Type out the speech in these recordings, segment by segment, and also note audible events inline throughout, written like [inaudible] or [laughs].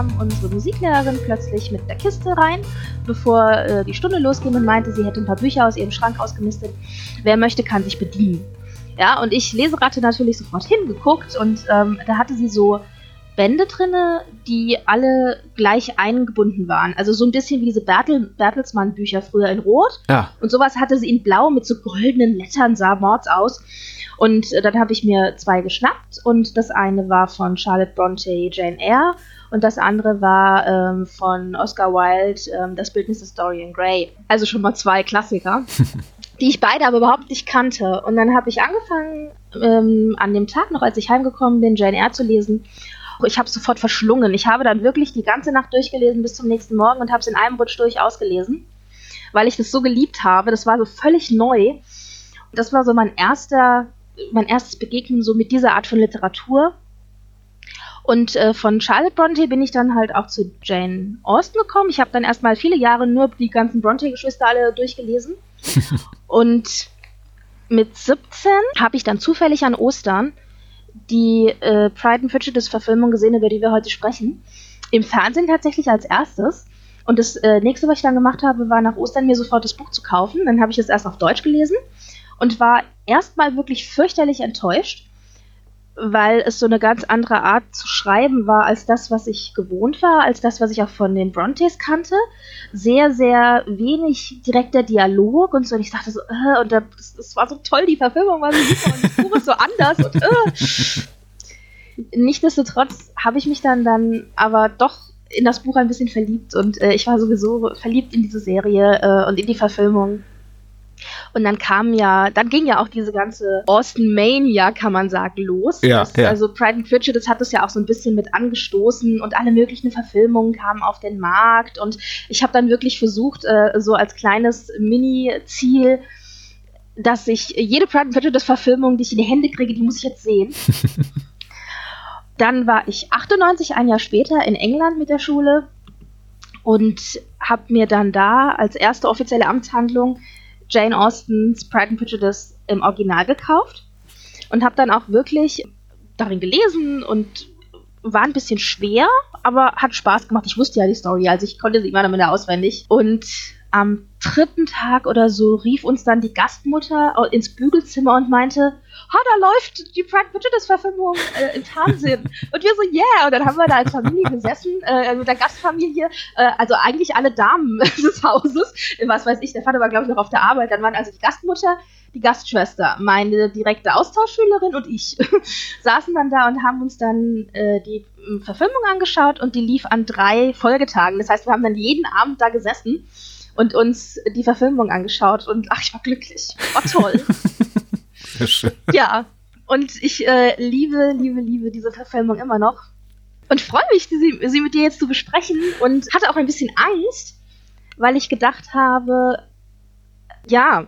kam unsere Musiklehrerin plötzlich mit der Kiste rein, bevor äh, die Stunde losging und meinte, sie hätte ein paar Bücher aus ihrem Schrank ausgemistet. Wer möchte, kann sich bedienen. Ja, und ich Leseratte natürlich sofort hingeguckt und ähm, da hatte sie so Bände drinne, die alle gleich eingebunden waren. Also so ein bisschen wie diese Bertel, Bertelsmann-Bücher früher in Rot. Ja. Und sowas hatte sie in Blau mit so goldenen Lettern, sah Mords aus. Und äh, dann habe ich mir zwei geschnappt und das eine war von Charlotte Bronte Jane Eyre und das andere war ähm, von Oscar Wilde ähm, Das Bildnis des Dorian Gray. Also schon mal zwei Klassiker. [laughs] die ich beide aber überhaupt nicht kannte. Und dann habe ich angefangen, ähm, an dem Tag noch, als ich heimgekommen bin, Jane Eyre zu lesen. Ich habe es sofort verschlungen. Ich habe dann wirklich die ganze Nacht durchgelesen bis zum nächsten Morgen und habe es in einem Rutsch durch ausgelesen, weil ich das so geliebt habe. Das war so völlig neu. Das war so mein erster, mein erstes Begegnen so mit dieser Art von Literatur. Und äh, von Charlotte Bronte bin ich dann halt auch zu Jane Austen gekommen. Ich habe dann erstmal viele Jahre nur die ganzen Bronte-Geschwister alle durchgelesen. [laughs] und mit 17 habe ich dann zufällig an Ostern die äh, Pride and Prejudice-Verfilmung gesehen, über die wir heute sprechen. Im Fernsehen tatsächlich als erstes. Und das äh, nächste, was ich dann gemacht habe, war nach Ostern mir sofort das Buch zu kaufen. Dann habe ich es erst auf Deutsch gelesen und war erstmal wirklich fürchterlich enttäuscht weil es so eine ganz andere Art zu schreiben war als das, was ich gewohnt war, als das, was ich auch von den Brontes kannte. Sehr, sehr wenig direkter Dialog und so. Und ich dachte so, äh, und das, das war so toll, die Verfilmung war so super und das Buch ist so anders und äh. [laughs] Nichtsdestotrotz habe ich mich dann, dann aber doch in das Buch ein bisschen verliebt und äh, ich war sowieso verliebt in diese Serie äh, und in die Verfilmung. Und dann kam ja, dann ging ja auch diese ganze Austin Mania, kann man sagen, los. Ja, das, ja. Also Pride and Prejudice hat das ja auch so ein bisschen mit angestoßen und alle möglichen Verfilmungen kamen auf den Markt. Und ich habe dann wirklich versucht, äh, so als kleines Mini-Ziel, dass ich jede Pride and Prejudice Verfilmung, die ich in die Hände kriege, die muss ich jetzt sehen. [laughs] dann war ich 98, ein Jahr später, in England mit der Schule und habe mir dann da als erste offizielle Amtshandlung Jane Austens Pride and Prejudice im Original gekauft und habe dann auch wirklich darin gelesen und war ein bisschen schwer, aber hat Spaß gemacht. Ich wusste ja die Story, also ich konnte sie immer noch wieder auswendig. Und am dritten Tag oder so rief uns dann die Gastmutter ins Bügelzimmer und meinte, ha, da läuft die Pride Prejudice Verfilmung äh, im Fernsehen. [laughs] und wir so, yeah. Und dann haben wir da als Familie gesessen, äh, mit der Gastfamilie, äh, also eigentlich alle Damen [laughs] des Hauses. Was weiß ich, der Vater war, glaube ich, noch auf der Arbeit. Dann waren also die Gastmutter, die Gastschwester, meine direkte Austauschschülerin und ich [laughs] saßen dann da und haben uns dann äh, die äh, Verfilmung angeschaut und die lief an drei Folgetagen. Das heißt, wir haben dann jeden Abend da gesessen und uns die Verfilmung angeschaut und ach, ich war glücklich. War toll. [laughs] Sehr schön. Ja, und ich äh, liebe, liebe, liebe diese Verfilmung immer noch. Und freue mich, sie, sie mit dir jetzt zu besprechen und hatte auch ein bisschen Angst, weil ich gedacht habe, ja,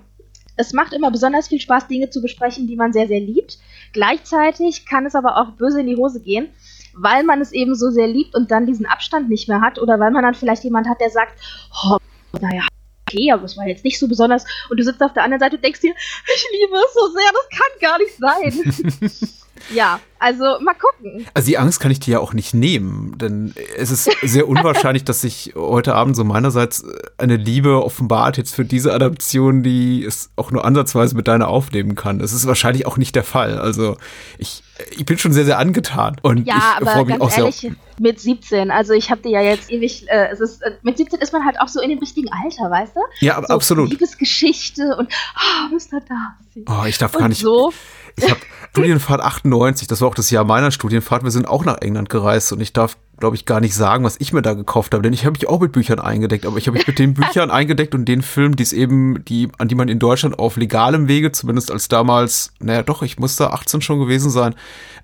es macht immer besonders viel Spaß, Dinge zu besprechen, die man sehr, sehr liebt. Gleichzeitig kann es aber auch böse in die Hose gehen, weil man es eben so sehr liebt und dann diesen Abstand nicht mehr hat oder weil man dann vielleicht jemand hat, der sagt, oh, naja, okay, aber es war jetzt nicht so besonders. Und du sitzt auf der anderen Seite und denkst dir, ich liebe es so sehr, das kann gar nicht sein. [laughs] ja, also mal gucken. Also die Angst kann ich dir ja auch nicht nehmen, denn es ist sehr unwahrscheinlich, dass sich heute Abend so meinerseits eine Liebe offenbart jetzt für diese Adaption, die es auch nur ansatzweise mit deiner aufnehmen kann. Das ist wahrscheinlich auch nicht der Fall. Also ich, ich bin schon sehr, sehr angetan. Und ja, ich aber mich ganz auch ehrlich, sehr. mit 17, also ich habe dir ja jetzt ewig, äh, es ist, äh, mit 17 ist man halt auch so in dem richtigen Alter, weißt du? Ja, so absolut. Liebesgeschichte und ah, Mr. Darcy. Oh, ich darf und gar nicht. so. Ich habe Studienfahrt 98, das war auch das Jahr meiner Studienfahrt. Wir sind auch nach England gereist und ich darf, glaube ich, gar nicht sagen, was ich mir da gekauft habe, denn ich habe mich auch mit Büchern eingedeckt, aber ich habe mich mit den [laughs] Büchern eingedeckt und den Filmen, die es eben, die, an die man in Deutschland auf legalem Wege, zumindest als damals, naja doch, ich muss da 18 schon gewesen sein,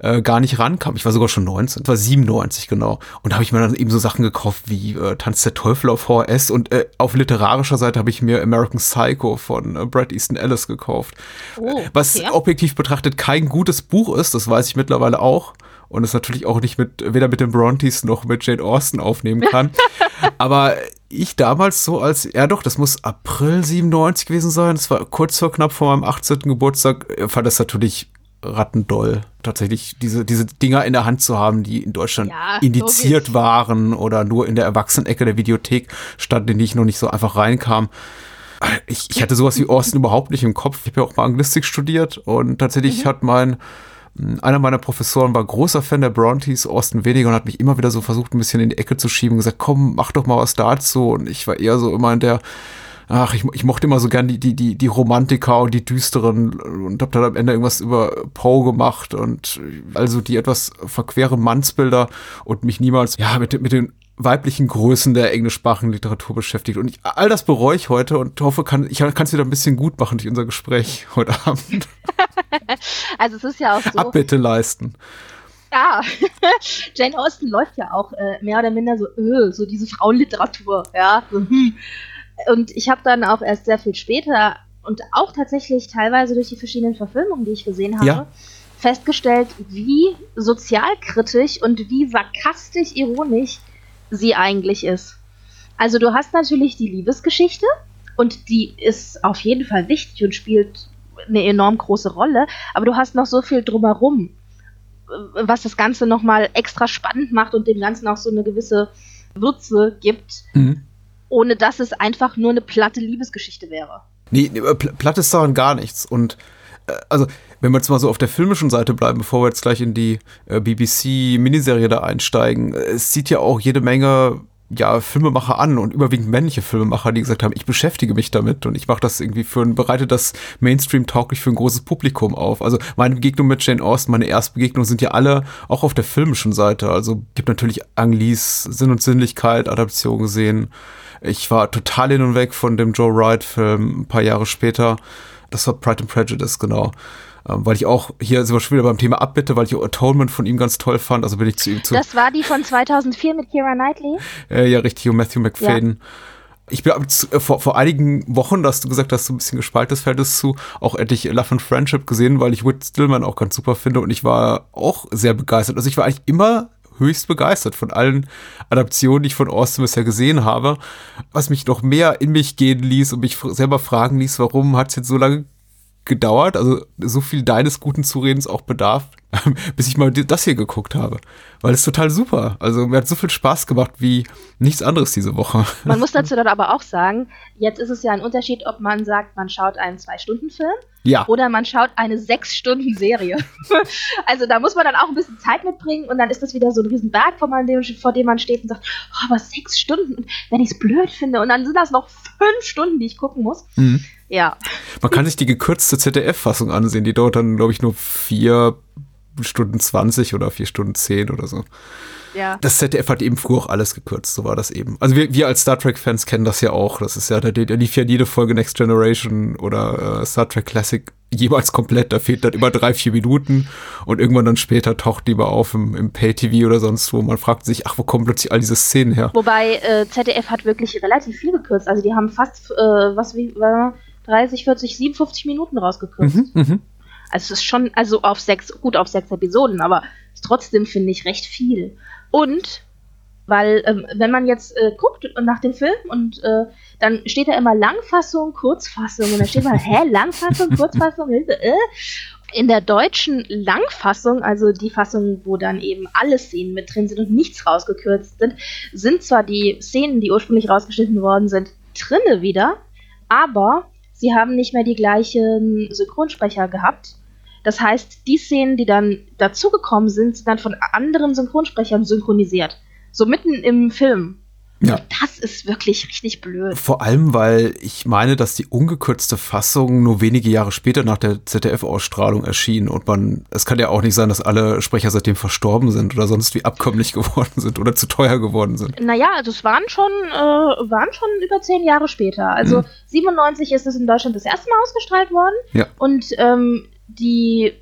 äh, gar nicht rankam. Ich war sogar schon 19, es war 97 genau. Und da habe ich mir dann eben so Sachen gekauft wie äh, Tanz der Teufel auf VHS und äh, auf literarischer Seite habe ich mir American Psycho von äh, Brad Easton Ellis gekauft. Oh, Was okay. objektiv betrachtet kein gutes Buch ist, das weiß ich mittlerweile auch. Und es natürlich auch nicht mit, weder mit den Brontes noch mit Jane Austen aufnehmen kann. [laughs] Aber ich damals so als, ja doch, das muss April 97 gewesen sein. Das war kurz vor knapp vor meinem 18. Geburtstag. äh, Fand das natürlich rattendoll, tatsächlich diese, diese Dinger in der Hand zu haben, die in Deutschland ja, indiziert logisch. waren oder nur in der Erwachsenenecke der Videothek standen, in die ich noch nicht so einfach reinkam. Ich, ich hatte sowas wie Austin überhaupt nicht im Kopf. Ich habe ja auch mal Anglistik studiert und tatsächlich mhm. hat mein einer meiner Professoren war großer Fan der Brontes, Austin weniger, und hat mich immer wieder so versucht, ein bisschen in die Ecke zu schieben und gesagt, komm, mach doch mal was dazu. Und ich war eher so immer in der, ach, ich, ich mochte immer so gern die, die, die, die Romantiker und die düsteren und hab dann am Ende irgendwas über Poe gemacht und also die etwas verqueren Mannsbilder und mich niemals, ja, mit, mit den weiblichen Größen der englischsprachigen Literatur beschäftigt. Und ich, all das bereue ich heute und hoffe, kann, ich kann es wieder ein bisschen gut machen durch unser Gespräch [laughs] heute Abend. [laughs] also es ist ja auch so. Abbitte leisten. Ja, [laughs] Jane Austen läuft ja auch äh, mehr oder minder so, äh, so diese Frauenliteratur, ja. So, hm. Und ich habe dann auch erst sehr viel später und auch tatsächlich teilweise durch die verschiedenen Verfilmungen, die ich gesehen habe, ja. festgestellt, wie sozialkritisch und wie sarkastisch ironisch sie eigentlich ist. Also du hast natürlich die Liebesgeschichte und die ist auf jeden Fall wichtig und spielt eine enorm große Rolle, aber du hast noch so viel drumherum, was das Ganze nochmal extra spannend macht und dem Ganzen auch so eine gewisse Würze gibt. Mhm ohne dass es einfach nur eine platte Liebesgeschichte wäre. Nee, nee platt ist daran gar nichts. Und äh, also, wenn wir jetzt mal so auf der filmischen Seite bleiben, bevor wir jetzt gleich in die äh, BBC-Miniserie da einsteigen, es sieht ja auch jede Menge ja, Filmemacher an und überwiegend männliche Filmemacher, die gesagt haben, ich beschäftige mich damit und ich mache das irgendwie für ein, bereite das Mainstream tauglich für ein großes Publikum auf. Also meine Begegnung mit Jane Austen, meine Erstbegegnungen sind ja alle auch auf der filmischen Seite. Also habe natürlich Ang Lees Sinn und Sinnlichkeit Adaption gesehen. Ich war total hin und weg von dem Joe Wright-Film ein paar Jahre später. Das war Pride and Prejudice, genau. Ähm, weil ich auch, hier sind wir schon wieder beim Thema Abbitte, weil ich Atonement von ihm ganz toll fand. Also bin ich zu ihm zu. Das war die von 2004 mit Kira Knightley? Äh, ja, richtig, und Matthew McFadden. Ja. Ich bin äh, vor, vor einigen Wochen, da hast du gesagt, dass du ein bisschen gespaltenes Verhältnis zu, auch endlich Love and Friendship gesehen, weil ich Whit Stillman auch ganz super finde und ich war auch sehr begeistert. Also ich war eigentlich immer höchst begeistert von allen Adaptionen, die ich von Austin bisher gesehen habe, was mich noch mehr in mich gehen ließ und mich selber fragen ließ, warum hat es jetzt so lange gedauert, also so viel deines guten Zuredens auch bedarf, [laughs] bis ich mal das hier geguckt habe. Weil es total super. Also mir hat so viel Spaß gemacht wie nichts anderes diese Woche. Man [laughs] muss dazu dann aber auch sagen, jetzt ist es ja ein Unterschied, ob man sagt, man schaut einen Zwei-Stunden-Film ja. oder man schaut eine Sechs-Stunden-Serie. [laughs] also da muss man dann auch ein bisschen Zeit mitbringen und dann ist das wieder so ein Riesenberg, vor, dem, vor dem man steht und sagt, oh, aber sechs Stunden, wenn ich es blöd finde und dann sind das noch fünf Stunden, die ich gucken muss. Mhm. Ja. Man kann sich die gekürzte ZDF-Fassung ansehen, die dauert dann, glaube ich, nur vier Stunden 20 oder vier Stunden 10 oder so. Ja. Das ZDF hat eben früher auch alles gekürzt, so war das eben. Also wir, wir als Star Trek-Fans kennen das ja auch. Das ist ja, da, da lief ja jede Folge Next Generation oder äh, Star Trek Classic jeweils komplett. Da fehlt dann immer drei, vier Minuten und irgendwann dann später taucht die mal auf im, im Pay-TV oder sonst wo. Man fragt sich, ach, wo kommen plötzlich all diese Szenen her? Wobei äh, ZDF hat wirklich relativ viel gekürzt. Also die haben fast, äh, was wie, äh, 30, 40, 57 Minuten rausgekürzt. Mhm, mh. Also es ist schon, also auf sechs, gut auf sechs Episoden, aber trotzdem, finde ich, recht viel. Und weil, ähm, wenn man jetzt äh, guckt nach dem Film und äh, dann steht da immer Langfassung, Kurzfassung und dann steht mal, [laughs] hä, Langfassung, Kurzfassung, äh? In der deutschen Langfassung, also die Fassung, wo dann eben alle Szenen mit drin sind und nichts rausgekürzt sind, sind zwar die Szenen, die ursprünglich rausgeschnitten worden sind, drinne wieder, aber sie haben nicht mehr die gleichen Synchronsprecher gehabt. Das heißt, die Szenen, die dann dazugekommen sind, sind dann von anderen Synchronsprechern synchronisiert. So mitten im Film. Ja. Das ist wirklich richtig blöd. Vor allem, weil ich meine, dass die ungekürzte Fassung nur wenige Jahre später nach der ZDF-Ausstrahlung erschien und man, es kann ja auch nicht sein, dass alle Sprecher seitdem verstorben sind oder sonst wie abkömmlich [laughs] geworden sind oder zu teuer geworden sind. Naja, also es waren schon, äh, waren schon über zehn Jahre später. Also mhm. 97 ist es in Deutschland das erste Mal ausgestrahlt worden ja. und ähm, die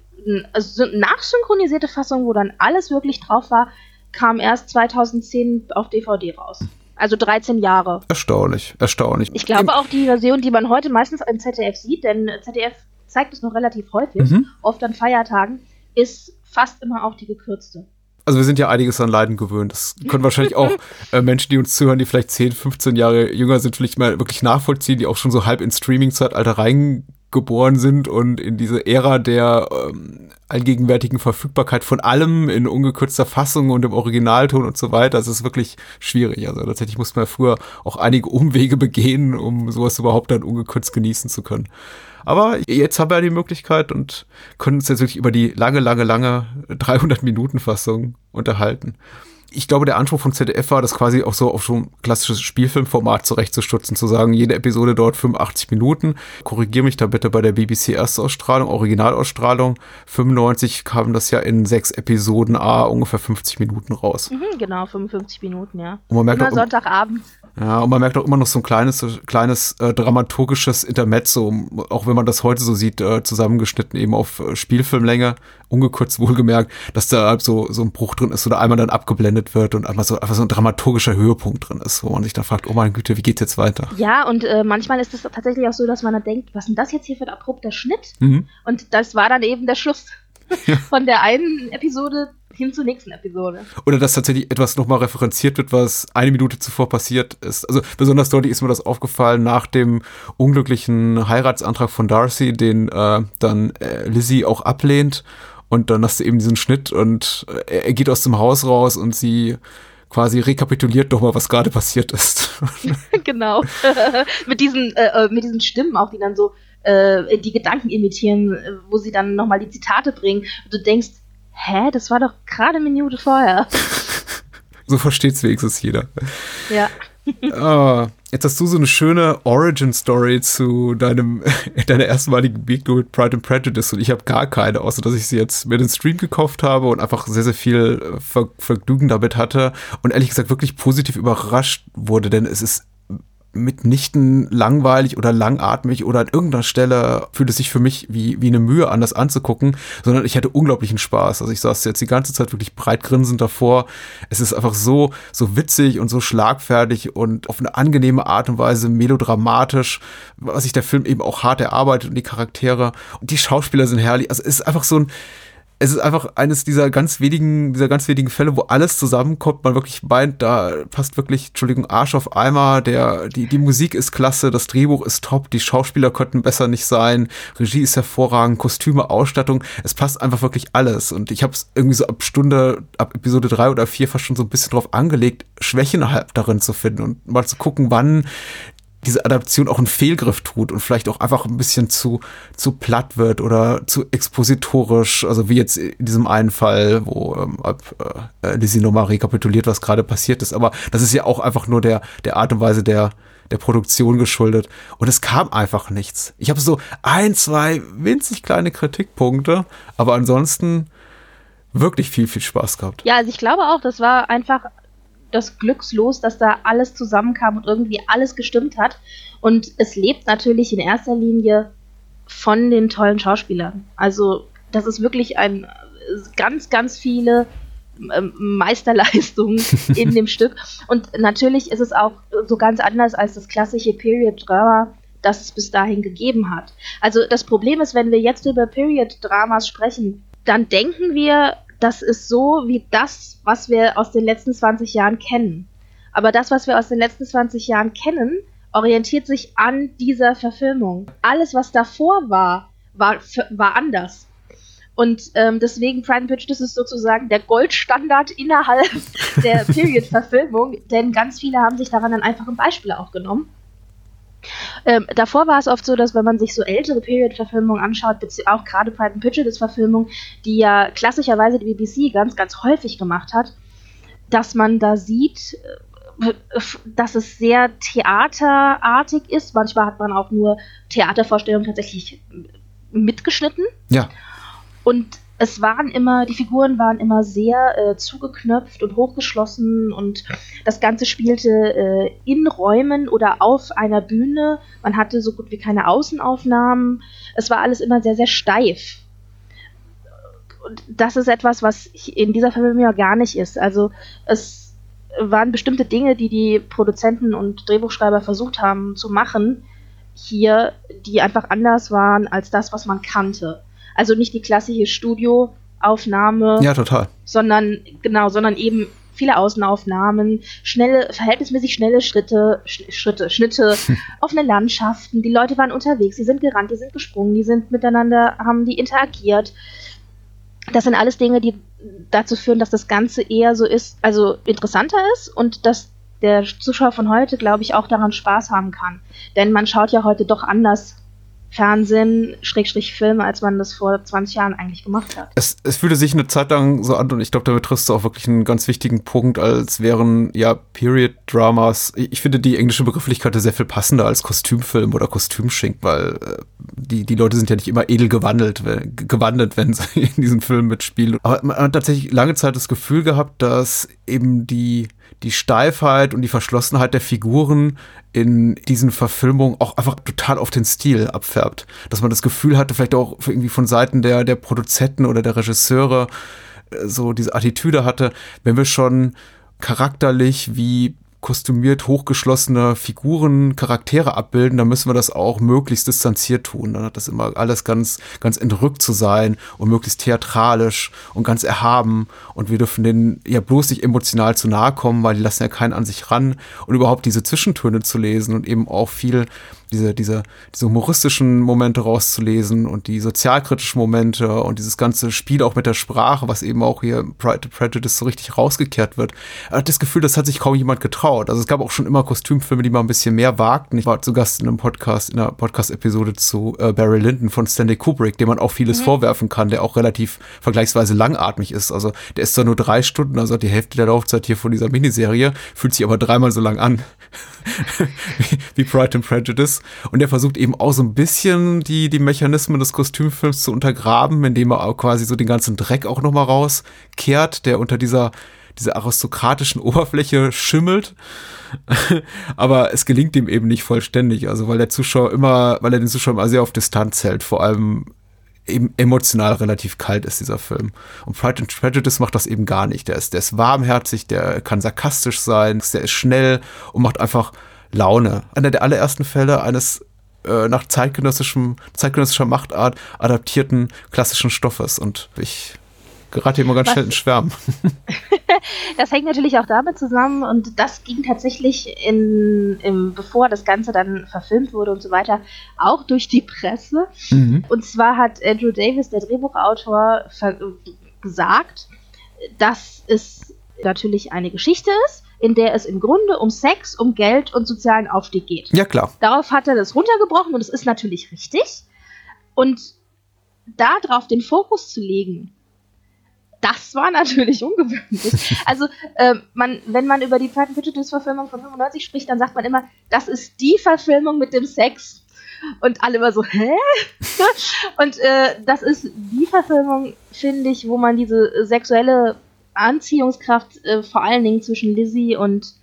also nachsynchronisierte Fassung, wo dann alles wirklich drauf war, kam erst 2010 auf DVD raus. Also 13 Jahre. Erstaunlich, erstaunlich. Ich glaube auch die Version, die man heute meistens im ZDF sieht, denn ZDF zeigt es noch relativ häufig, mhm. oft an Feiertagen, ist fast immer auch die gekürzte. Also wir sind ja einiges an Leiden gewöhnt. Das können wahrscheinlich auch [laughs] äh, Menschen, die uns zuhören, die vielleicht 10, 15 Jahre jünger sind, vielleicht mal wirklich nachvollziehen, die auch schon so halb ins Streaming-Zeitalter rein geboren sind und in diese Ära der ähm, allgegenwärtigen Verfügbarkeit von allem in ungekürzter Fassung und im Originalton und so weiter. Das ist wirklich schwierig. Also tatsächlich musste man früher auch einige Umwege begehen, um sowas überhaupt dann ungekürzt genießen zu können. Aber jetzt haben wir die Möglichkeit und können uns jetzt wirklich über die lange, lange, lange 300 Minuten Fassung unterhalten ich glaube, der Anspruch von ZDF war, das quasi auch so auf so ein klassisches Spielfilmformat zurechtzustutzen, zu sagen, jede Episode dauert 85 Minuten. Korrigiere mich da bitte bei der BBC Erstausstrahlung, Originalausstrahlung. 95 kam das ja in sechs Episoden A ungefähr 50 Minuten raus. Mhm, genau, 55 Minuten, ja. Und man merkt Immer auch, Sonntagabend. Ja, und man merkt auch immer noch so ein kleines, kleines äh, dramaturgisches Intermezzo, auch wenn man das heute so sieht, äh, zusammengeschnitten eben auf äh, Spielfilmlänge, ungekürzt wohlgemerkt, dass da halt so, so ein Bruch drin ist oder einmal dann abgeblendet wird und einmal so, einfach so ein dramaturgischer Höhepunkt drin ist, wo man sich dann fragt, oh meine Güte, wie geht's jetzt weiter? Ja, und äh, manchmal ist es tatsächlich auch so, dass man dann denkt, was ist denn das jetzt hier für ein abrupter Schnitt? Mhm. Und das war dann eben der Schluss ja. [laughs] von der einen Episode hin zur nächsten Episode. Oder dass tatsächlich etwas nochmal referenziert wird, was eine Minute zuvor passiert ist. Also besonders deutlich ist mir das aufgefallen nach dem unglücklichen Heiratsantrag von Darcy, den äh, dann äh, Lizzie auch ablehnt. Und dann hast du eben diesen Schnitt und äh, er geht aus dem Haus raus und sie quasi rekapituliert nochmal, was gerade passiert ist. [laughs] [laughs] genau. [laughs] mit diesen, äh, äh, mit diesen Stimmen auch, die dann so äh, die Gedanken imitieren, äh, wo sie dann nochmal die Zitate bringen. Und du denkst, hä, das war doch gerade eine Minute vorher. [laughs] so versteht's wenigstens jeder. Ja. ah, jetzt hast du so eine schöne Origin-Story zu deinem, [laughs] deiner erstmaligen Begegnung mit Pride and Prejudice und ich habe gar keine, außer dass ich sie jetzt mir den Stream gekauft habe und einfach sehr, sehr viel Ver Vergnügen damit hatte und ehrlich gesagt wirklich positiv überrascht wurde, denn es ist mitnichten langweilig oder langatmig oder an irgendeiner Stelle fühlt es sich für mich wie, wie eine Mühe an, das anzugucken, sondern ich hatte unglaublichen Spaß. Also ich saß jetzt die ganze Zeit wirklich breit grinsend davor. Es ist einfach so, so witzig und so schlagfertig und auf eine angenehme Art und Weise melodramatisch, was sich der Film eben auch hart erarbeitet und die Charaktere und die Schauspieler sind herrlich. Also es ist einfach so ein, es ist einfach eines dieser ganz wenigen, dieser ganz wenigen Fälle, wo alles zusammenkommt, man wirklich meint, da passt wirklich, Entschuldigung, Arsch auf Eimer, der, die, die Musik ist klasse, das Drehbuch ist top, die Schauspieler könnten besser nicht sein, Regie ist hervorragend, Kostüme, Ausstattung, es passt einfach wirklich alles. Und ich habe es irgendwie so ab Stunde, ab Episode drei oder vier fast schon so ein bisschen drauf angelegt, Schwächen halt darin zu finden und mal zu gucken, wann diese Adaption auch einen Fehlgriff tut und vielleicht auch einfach ein bisschen zu, zu platt wird oder zu expositorisch, also wie jetzt in diesem einen Fall, wo ähm, äh, Lizzie nochmal rekapituliert, was gerade passiert ist. Aber das ist ja auch einfach nur der, der Art und Weise der, der Produktion geschuldet. Und es kam einfach nichts. Ich habe so ein, zwei winzig kleine Kritikpunkte, aber ansonsten wirklich viel, viel Spaß gehabt. Ja, also ich glaube auch, das war einfach das Glückslos, dass da alles zusammenkam und irgendwie alles gestimmt hat. Und es lebt natürlich in erster Linie von den tollen Schauspielern. Also das ist wirklich ein ganz, ganz viele ähm, Meisterleistungen [laughs] in dem Stück. Und natürlich ist es auch so ganz anders als das klassische Period-Drama, das es bis dahin gegeben hat. Also das Problem ist, wenn wir jetzt über Period-Dramas sprechen, dann denken wir das ist so wie das, was wir aus den letzten 20 Jahren kennen. Aber das, was wir aus den letzten 20 Jahren kennen, orientiert sich an dieser Verfilmung. Alles, was davor war, war, war anders. Und ähm, deswegen Pride and Prejudice ist sozusagen der Goldstandard innerhalb [laughs] der Period-Verfilmung, denn ganz viele haben sich daran dann einfach ein Beispiel auch genommen. Ähm, davor war es oft so, dass wenn man sich so ältere Period-Verfilmungen anschaut, auch gerade Pride and Prejudice-Verfilmungen, die ja klassischerweise die BBC ganz, ganz häufig gemacht hat, dass man da sieht, äh, dass es sehr theaterartig ist. Manchmal hat man auch nur Theatervorstellungen tatsächlich mitgeschnitten. Ja. Und es waren immer, die Figuren waren immer sehr äh, zugeknöpft und hochgeschlossen und das Ganze spielte äh, in Räumen oder auf einer Bühne. Man hatte so gut wie keine Außenaufnahmen. Es war alles immer sehr, sehr steif. Und das ist etwas, was in dieser ja gar nicht ist. Also es waren bestimmte Dinge, die die Produzenten und Drehbuchschreiber versucht haben zu machen, hier, die einfach anders waren als das, was man kannte. Also nicht die klassische Studioaufnahme. Ja, total. Sondern, genau, sondern eben viele Außenaufnahmen, schnelle, verhältnismäßig schnelle Schritte, Sch Schritte, Schnitte, [laughs] offene Landschaften. Die Leute waren unterwegs, die sind gerannt, die sind gesprungen, die sind miteinander, haben die interagiert. Das sind alles Dinge, die dazu führen, dass das Ganze eher so ist, also interessanter ist und dass der Zuschauer von heute, glaube ich, auch daran Spaß haben kann. Denn man schaut ja heute doch anders Fernsehen, Schrägstrich Filme, als man das vor 20 Jahren eigentlich gemacht hat. Es, es fühlte sich eine Zeit lang so an und ich glaube, damit triffst du auch wirklich einen ganz wichtigen Punkt, als wären ja Period-Dramas. Ich finde die englische Begrifflichkeit sehr viel passender als Kostümfilm oder Kostümschink, weil äh, die, die Leute sind ja nicht immer edel gewandelt, wenn, gewandelt, wenn sie [laughs] in diesem Film mitspielen. Aber man hat tatsächlich lange Zeit das Gefühl gehabt, dass eben die die Steifheit und die Verschlossenheit der Figuren in diesen Verfilmungen auch einfach total auf den Stil abfärbt. Dass man das Gefühl hatte, vielleicht auch irgendwie von Seiten der, der Produzenten oder der Regisseure äh, so diese Attitüde hatte, wenn wir schon charakterlich wie kostümiert hochgeschlossene Figuren, Charaktere abbilden, dann müssen wir das auch möglichst distanziert tun. Dann hat das immer alles ganz, ganz entrückt zu sein und möglichst theatralisch und ganz erhaben. Und wir dürfen denen ja bloß nicht emotional zu nahe kommen, weil die lassen ja keinen an sich ran. Und überhaupt diese Zwischentöne zu lesen und eben auch viel diese, diese, diese humoristischen Momente rauszulesen und die sozialkritischen Momente und dieses ganze Spiel auch mit der Sprache, was eben auch hier Pride Prejudice so richtig rausgekehrt wird. Hat das Gefühl, das hat sich kaum jemand getraut. Also es gab auch schon immer Kostümfilme, die mal ein bisschen mehr wagten. Ich war zu Gast in einem Podcast, in einer Podcast-Episode zu äh, Barry Lyndon von Stanley Kubrick, dem man auch vieles mhm. vorwerfen kann, der auch relativ vergleichsweise langatmig ist. Also der ist zwar nur drei Stunden, also die Hälfte der Laufzeit hier von dieser Miniserie, fühlt sich aber dreimal so lang an [laughs] wie, wie Pride and Prejudice. Und er versucht eben auch so ein bisschen die, die Mechanismen des Kostümfilms zu untergraben, indem er quasi so den ganzen Dreck auch nochmal rauskehrt, der unter dieser, dieser aristokratischen Oberfläche schimmelt. [laughs] Aber es gelingt ihm eben nicht vollständig. Also weil der Zuschauer immer, weil er den Zuschauer immer sehr auf Distanz hält, vor allem eben emotional relativ kalt ist, dieser Film. Und Pride and Prejudice macht das eben gar nicht. Der ist, der ist warmherzig, der kann sarkastisch sein, der ist schnell und macht einfach Laune. Einer der allerersten Fälle eines äh, nach zeitgenössischem, zeitgenössischer Machtart adaptierten klassischen Stoffes. Und ich gerate immer ganz Was? schnell in Schwärmen. [laughs] das hängt natürlich auch damit zusammen und das ging tatsächlich in, im, bevor das Ganze dann verfilmt wurde und so weiter, auch durch die Presse. Mhm. Und zwar hat Andrew Davis, der Drehbuchautor, gesagt, dass es natürlich eine Geschichte ist, in der es im Grunde um Sex, um Geld und sozialen Aufstieg geht. Ja, klar. Darauf hat er das runtergebrochen und es ist natürlich richtig. Und darauf den Fokus zu legen, das war natürlich [laughs] ungewöhnlich. Also, äh, man, wenn man über die Pride and Prejudice-Verfilmung von 95 spricht, dann sagt man immer, das ist die Verfilmung mit dem Sex. Und alle immer so, hä? [laughs] und äh, das ist die Verfilmung, finde ich, wo man diese sexuelle Anziehungskraft äh, vor allen Dingen zwischen Lizzie und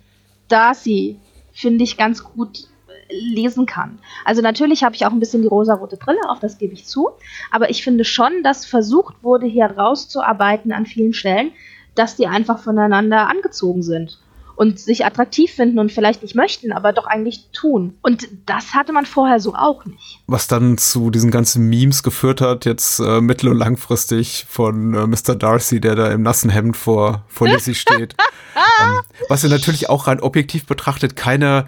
Darcy, finde ich, ganz gut äh, lesen kann. Also natürlich habe ich auch ein bisschen die rosarote Brille, auch das gebe ich zu, aber ich finde schon, dass versucht wurde, hier rauszuarbeiten an vielen Stellen, dass die einfach voneinander angezogen sind und sich attraktiv finden und vielleicht nicht möchten, aber doch eigentlich tun. Und das hatte man vorher so auch nicht. Was dann zu diesen ganzen Memes geführt hat, jetzt äh, mittel- und langfristig von äh, Mr. Darcy, der da im nassen Hemd vor, vor Lizzie steht. [laughs] ähm, was ja natürlich auch rein objektiv betrachtet keine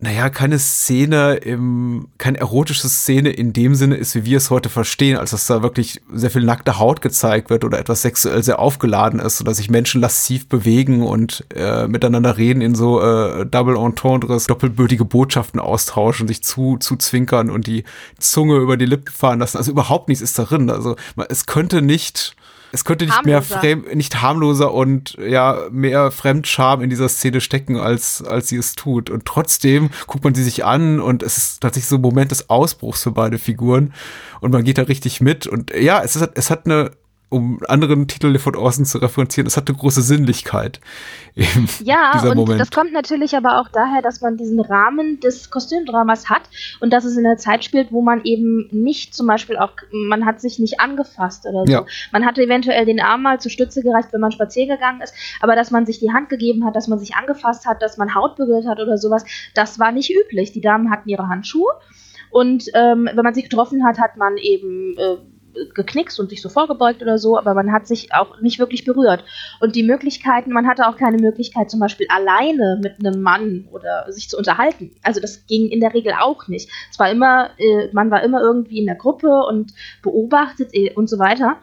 naja, keine Szene im, keine erotische Szene in dem Sinne ist, wie wir es heute verstehen, als dass da wirklich sehr viel nackte Haut gezeigt wird oder etwas sexuell sehr aufgeladen ist oder sich Menschen lasziv bewegen und äh, miteinander reden in so äh, Double Entendres, doppelbötige Botschaften austauschen, sich zu, zu zwinkern und die Zunge über die Lippen fahren lassen. Also überhaupt nichts ist darin. Also es könnte nicht es könnte nicht harmloser. mehr nicht harmloser und ja mehr Fremdscham in dieser Szene stecken, als als sie es tut. Und trotzdem guckt man sie sich an und es ist tatsächlich so ein Moment des Ausbruchs für beide Figuren und man geht da richtig mit. Und ja, es ist es hat eine um anderen Titel von Orson zu referenzieren, es hatte große Sinnlichkeit. ja, und Moment. das kommt natürlich aber auch daher, dass man diesen Rahmen des Kostümdramas hat und dass es in einer Zeit spielt, wo man eben nicht zum Beispiel auch, man hat sich nicht angefasst oder so. Ja. Man hatte eventuell den Arm mal zur Stütze gereicht, wenn man spazieren gegangen ist, aber dass man sich die Hand gegeben hat, dass man sich angefasst hat, dass man Haut berührt hat oder sowas, das war nicht üblich. Die Damen hatten ihre Handschuhe und ähm, wenn man sich getroffen hat, hat man eben äh, geknickst und sich so vorgebeugt oder so, aber man hat sich auch nicht wirklich berührt. Und die Möglichkeiten, man hatte auch keine Möglichkeit, zum Beispiel alleine mit einem Mann oder sich zu unterhalten. Also das ging in der Regel auch nicht. Es war immer, äh, man war immer irgendwie in der Gruppe und beobachtet äh, und so weiter.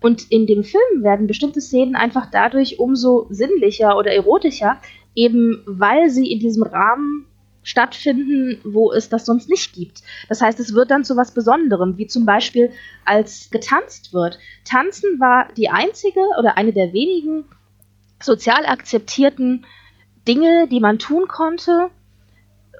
Und in dem Film werden bestimmte Szenen einfach dadurch umso sinnlicher oder erotischer, eben weil sie in diesem Rahmen stattfinden, wo es das sonst nicht gibt. Das heißt, es wird dann zu was Besonderem, wie zum Beispiel als getanzt wird. Tanzen war die einzige oder eine der wenigen sozial akzeptierten Dinge, die man tun konnte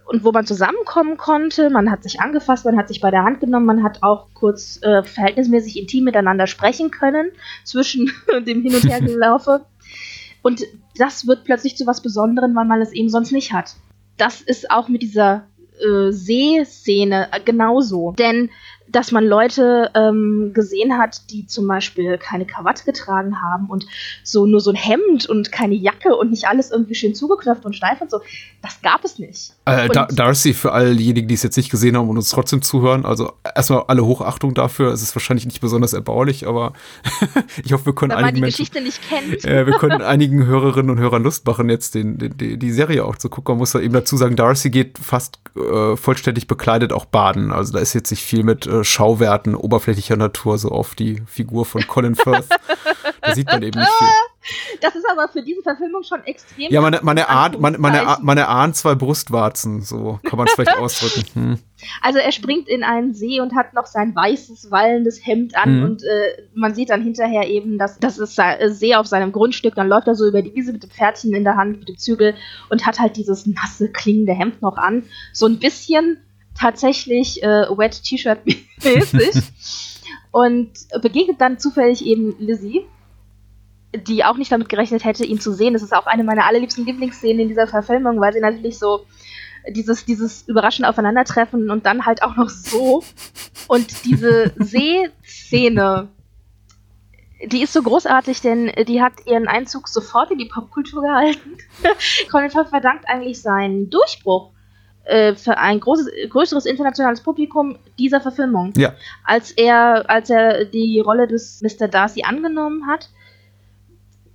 und wo man zusammenkommen konnte. Man hat sich angefasst, man hat sich bei der Hand genommen, man hat auch kurz äh, verhältnismäßig intim miteinander sprechen können [laughs] zwischen [laughs] dem Hin- und Hergelaufe. Und das wird plötzlich zu was Besonderem, weil man es eben sonst nicht hat das ist auch mit dieser äh, Seeszene genauso. Denn dass man Leute ähm, gesehen hat, die zum Beispiel keine Krawatte getragen haben und so nur so ein Hemd und keine Jacke und nicht alles irgendwie schön zugeknöpft und steif und so. Das gab es nicht. Äh, da Darcy, für all diejenigen, die es jetzt nicht gesehen haben und uns trotzdem zuhören, also erstmal alle Hochachtung dafür. Es ist wahrscheinlich nicht besonders erbaulich, aber [laughs] ich hoffe, wir können Wenn man einigen die Menschen, Geschichte nicht kennt. äh, wir können einigen Hörerinnen und Hörern Lust machen, jetzt den, den, die, Serie auch zu gucken. Man muss da eben dazu sagen, Darcy geht fast äh, vollständig bekleidet auch baden. Also da ist jetzt nicht viel mit äh, Schauwerten oberflächlicher Natur so auf die Figur von Colin Firth. da sieht man eben nicht viel. [laughs] Das ist aber für diese Verfilmung schon extrem. Ja, man, man, erahnt, man, man, erahnt, man erahnt zwei Brustwarzen, so kann man es vielleicht ausdrücken. [laughs] Hm. Also er springt in einen See und hat noch sein weißes, wallendes Hemd an Mhm. und äh, man sieht dann hinterher eben, dass das ist äh, See auf seinem Grundstück, dann läuft er so über die Wiese mit dem Pferdchen in der Hand, mit dem Zügel und hat halt dieses nasse, klingende Hemd noch an. So ein bisschen tatsächlich äh, Wet T-Shirt [laughs] mäßig. und begegnet dann zufällig eben Lizzie, die auch nicht damit gerechnet hätte, ihn zu sehen. Das ist auch eine meiner allerliebsten Lieblingsszenen in dieser Verfilmung, weil sie natürlich so dieses, dieses überraschende Aufeinandertreffen und dann halt auch noch so. Und diese [laughs] Seeszene, die ist so großartig, denn die hat ihren Einzug sofort in die Popkultur gehalten. [laughs] Colin Firth verdankt eigentlich seinen Durchbruch für ein großes, größeres internationales Publikum dieser Verfilmung. Ja. Als er, als er die Rolle des Mr. Darcy angenommen hat,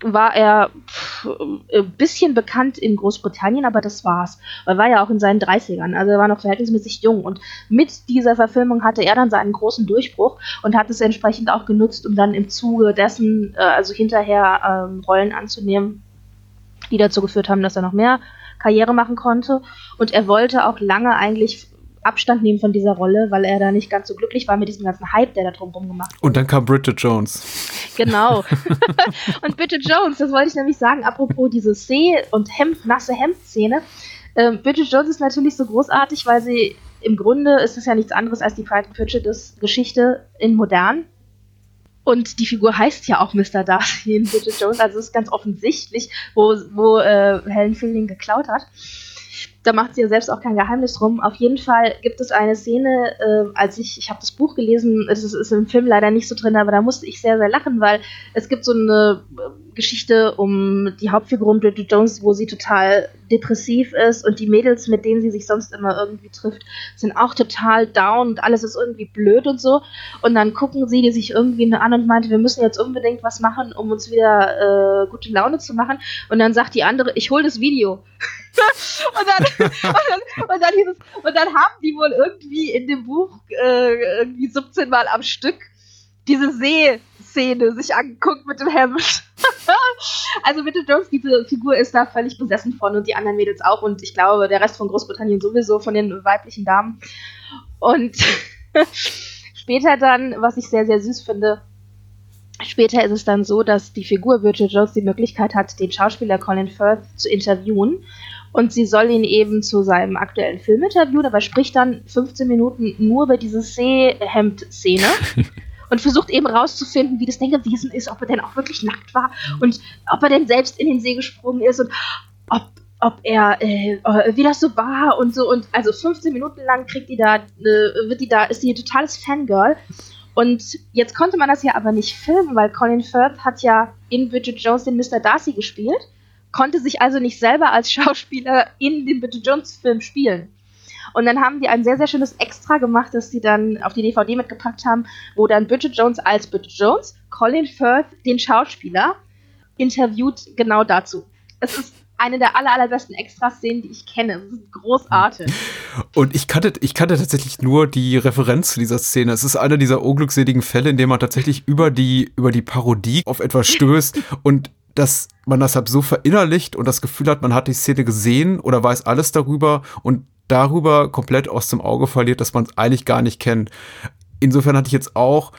war er pff, ein bisschen bekannt in Großbritannien, aber das war's. Er war ja auch in seinen 30ern, also er war noch verhältnismäßig jung. Und mit dieser Verfilmung hatte er dann seinen großen Durchbruch und hat es entsprechend auch genutzt, um dann im Zuge dessen, äh, also hinterher ähm, Rollen anzunehmen, die dazu geführt haben, dass er noch mehr Karriere machen konnte. Und er wollte auch lange eigentlich Abstand nehmen von dieser Rolle, weil er da nicht ganz so glücklich war mit diesem ganzen Hype, der da drumherum gemacht wurde. Und dann kam Bridget Jones. [laughs] Genau. [laughs] und Bridget Jones, das wollte ich nämlich sagen, apropos diese See- und Hemd, nasse Hemd-Szene. Ähm, Bridget Jones ist natürlich so großartig, weil sie im Grunde ist es ja nichts anderes als die Pride and Prejudice Geschichte in modern. Und die Figur heißt ja auch Mr. Darcy in Bridget Jones, also es ist ganz offensichtlich, wo, wo äh, Helen Fielding geklaut hat. Da macht sie ja selbst auch kein Geheimnis drum. Auf jeden Fall gibt es eine Szene, äh, als ich, ich habe das Buch gelesen, es ist, ist im Film leider nicht so drin, aber da musste ich sehr, sehr lachen, weil es gibt so eine äh, Geschichte um die Hauptfigur um Bridget Jones, wo sie total depressiv ist und die Mädels, mit denen sie sich sonst immer irgendwie trifft, sind auch total down und alles ist irgendwie blöd und so. Und dann gucken sie die sich irgendwie an und meinte, wir müssen jetzt unbedingt was machen, um uns wieder äh, gute Laune zu machen. Und dann sagt die andere, ich hol das Video. [laughs] und, dann, und, dann, und, dann hieß es, und dann haben die wohl irgendwie in dem Buch äh, irgendwie 17 Mal am Stück diese See-Szene sich angeguckt mit dem Hemd. [laughs] also Bridget Jones, diese Figur ist da völlig besessen von und die anderen Mädels auch und ich glaube, der Rest von Großbritannien sowieso von den weiblichen Damen. Und [laughs] später dann, was ich sehr, sehr süß finde, später ist es dann so, dass die Figur Bridget Jones die Möglichkeit hat, den Schauspieler Colin Firth zu interviewen. Und sie soll ihn eben zu seinem aktuellen Film interviewen, aber spricht dann 15 Minuten nur über diese Seehemd-Szene [laughs] und versucht eben rauszufinden, wie das denn gewesen ist, ob er denn auch wirklich nackt war und ob er denn selbst in den See gesprungen ist und ob, ob er, äh, wie das so war und so. Und also 15 Minuten lang kriegt die da, äh, wird die da, ist die ein totales Fangirl. Und jetzt konnte man das ja aber nicht filmen, weil Colin Firth hat ja in Bridget Jones den Mr. Darcy gespielt, konnte sich also nicht selber als [laughs] Schauspieler in dem Bridget Jones Film spielen. Und dann haben die ein sehr, sehr schönes Extra gemacht, das sie dann auf die DVD mitgepackt haben, wo dann Bridget Jones als Bridget Jones, Colin Firth, den Schauspieler, interviewt genau dazu. Es ist eine der aller, allerbesten Extraszenen, die ich kenne. großartig. Und ich kannte, ich kannte tatsächlich nur die Referenz zu dieser Szene. Es ist einer dieser unglückseligen Fälle, in dem man tatsächlich über die, über die Parodie auf etwas stößt [laughs] und dass man das halt so verinnerlicht und das Gefühl hat, man hat die Szene gesehen oder weiß alles darüber und darüber komplett aus dem Auge verliert, dass man es eigentlich gar nicht kennt. Insofern hatte ich jetzt auch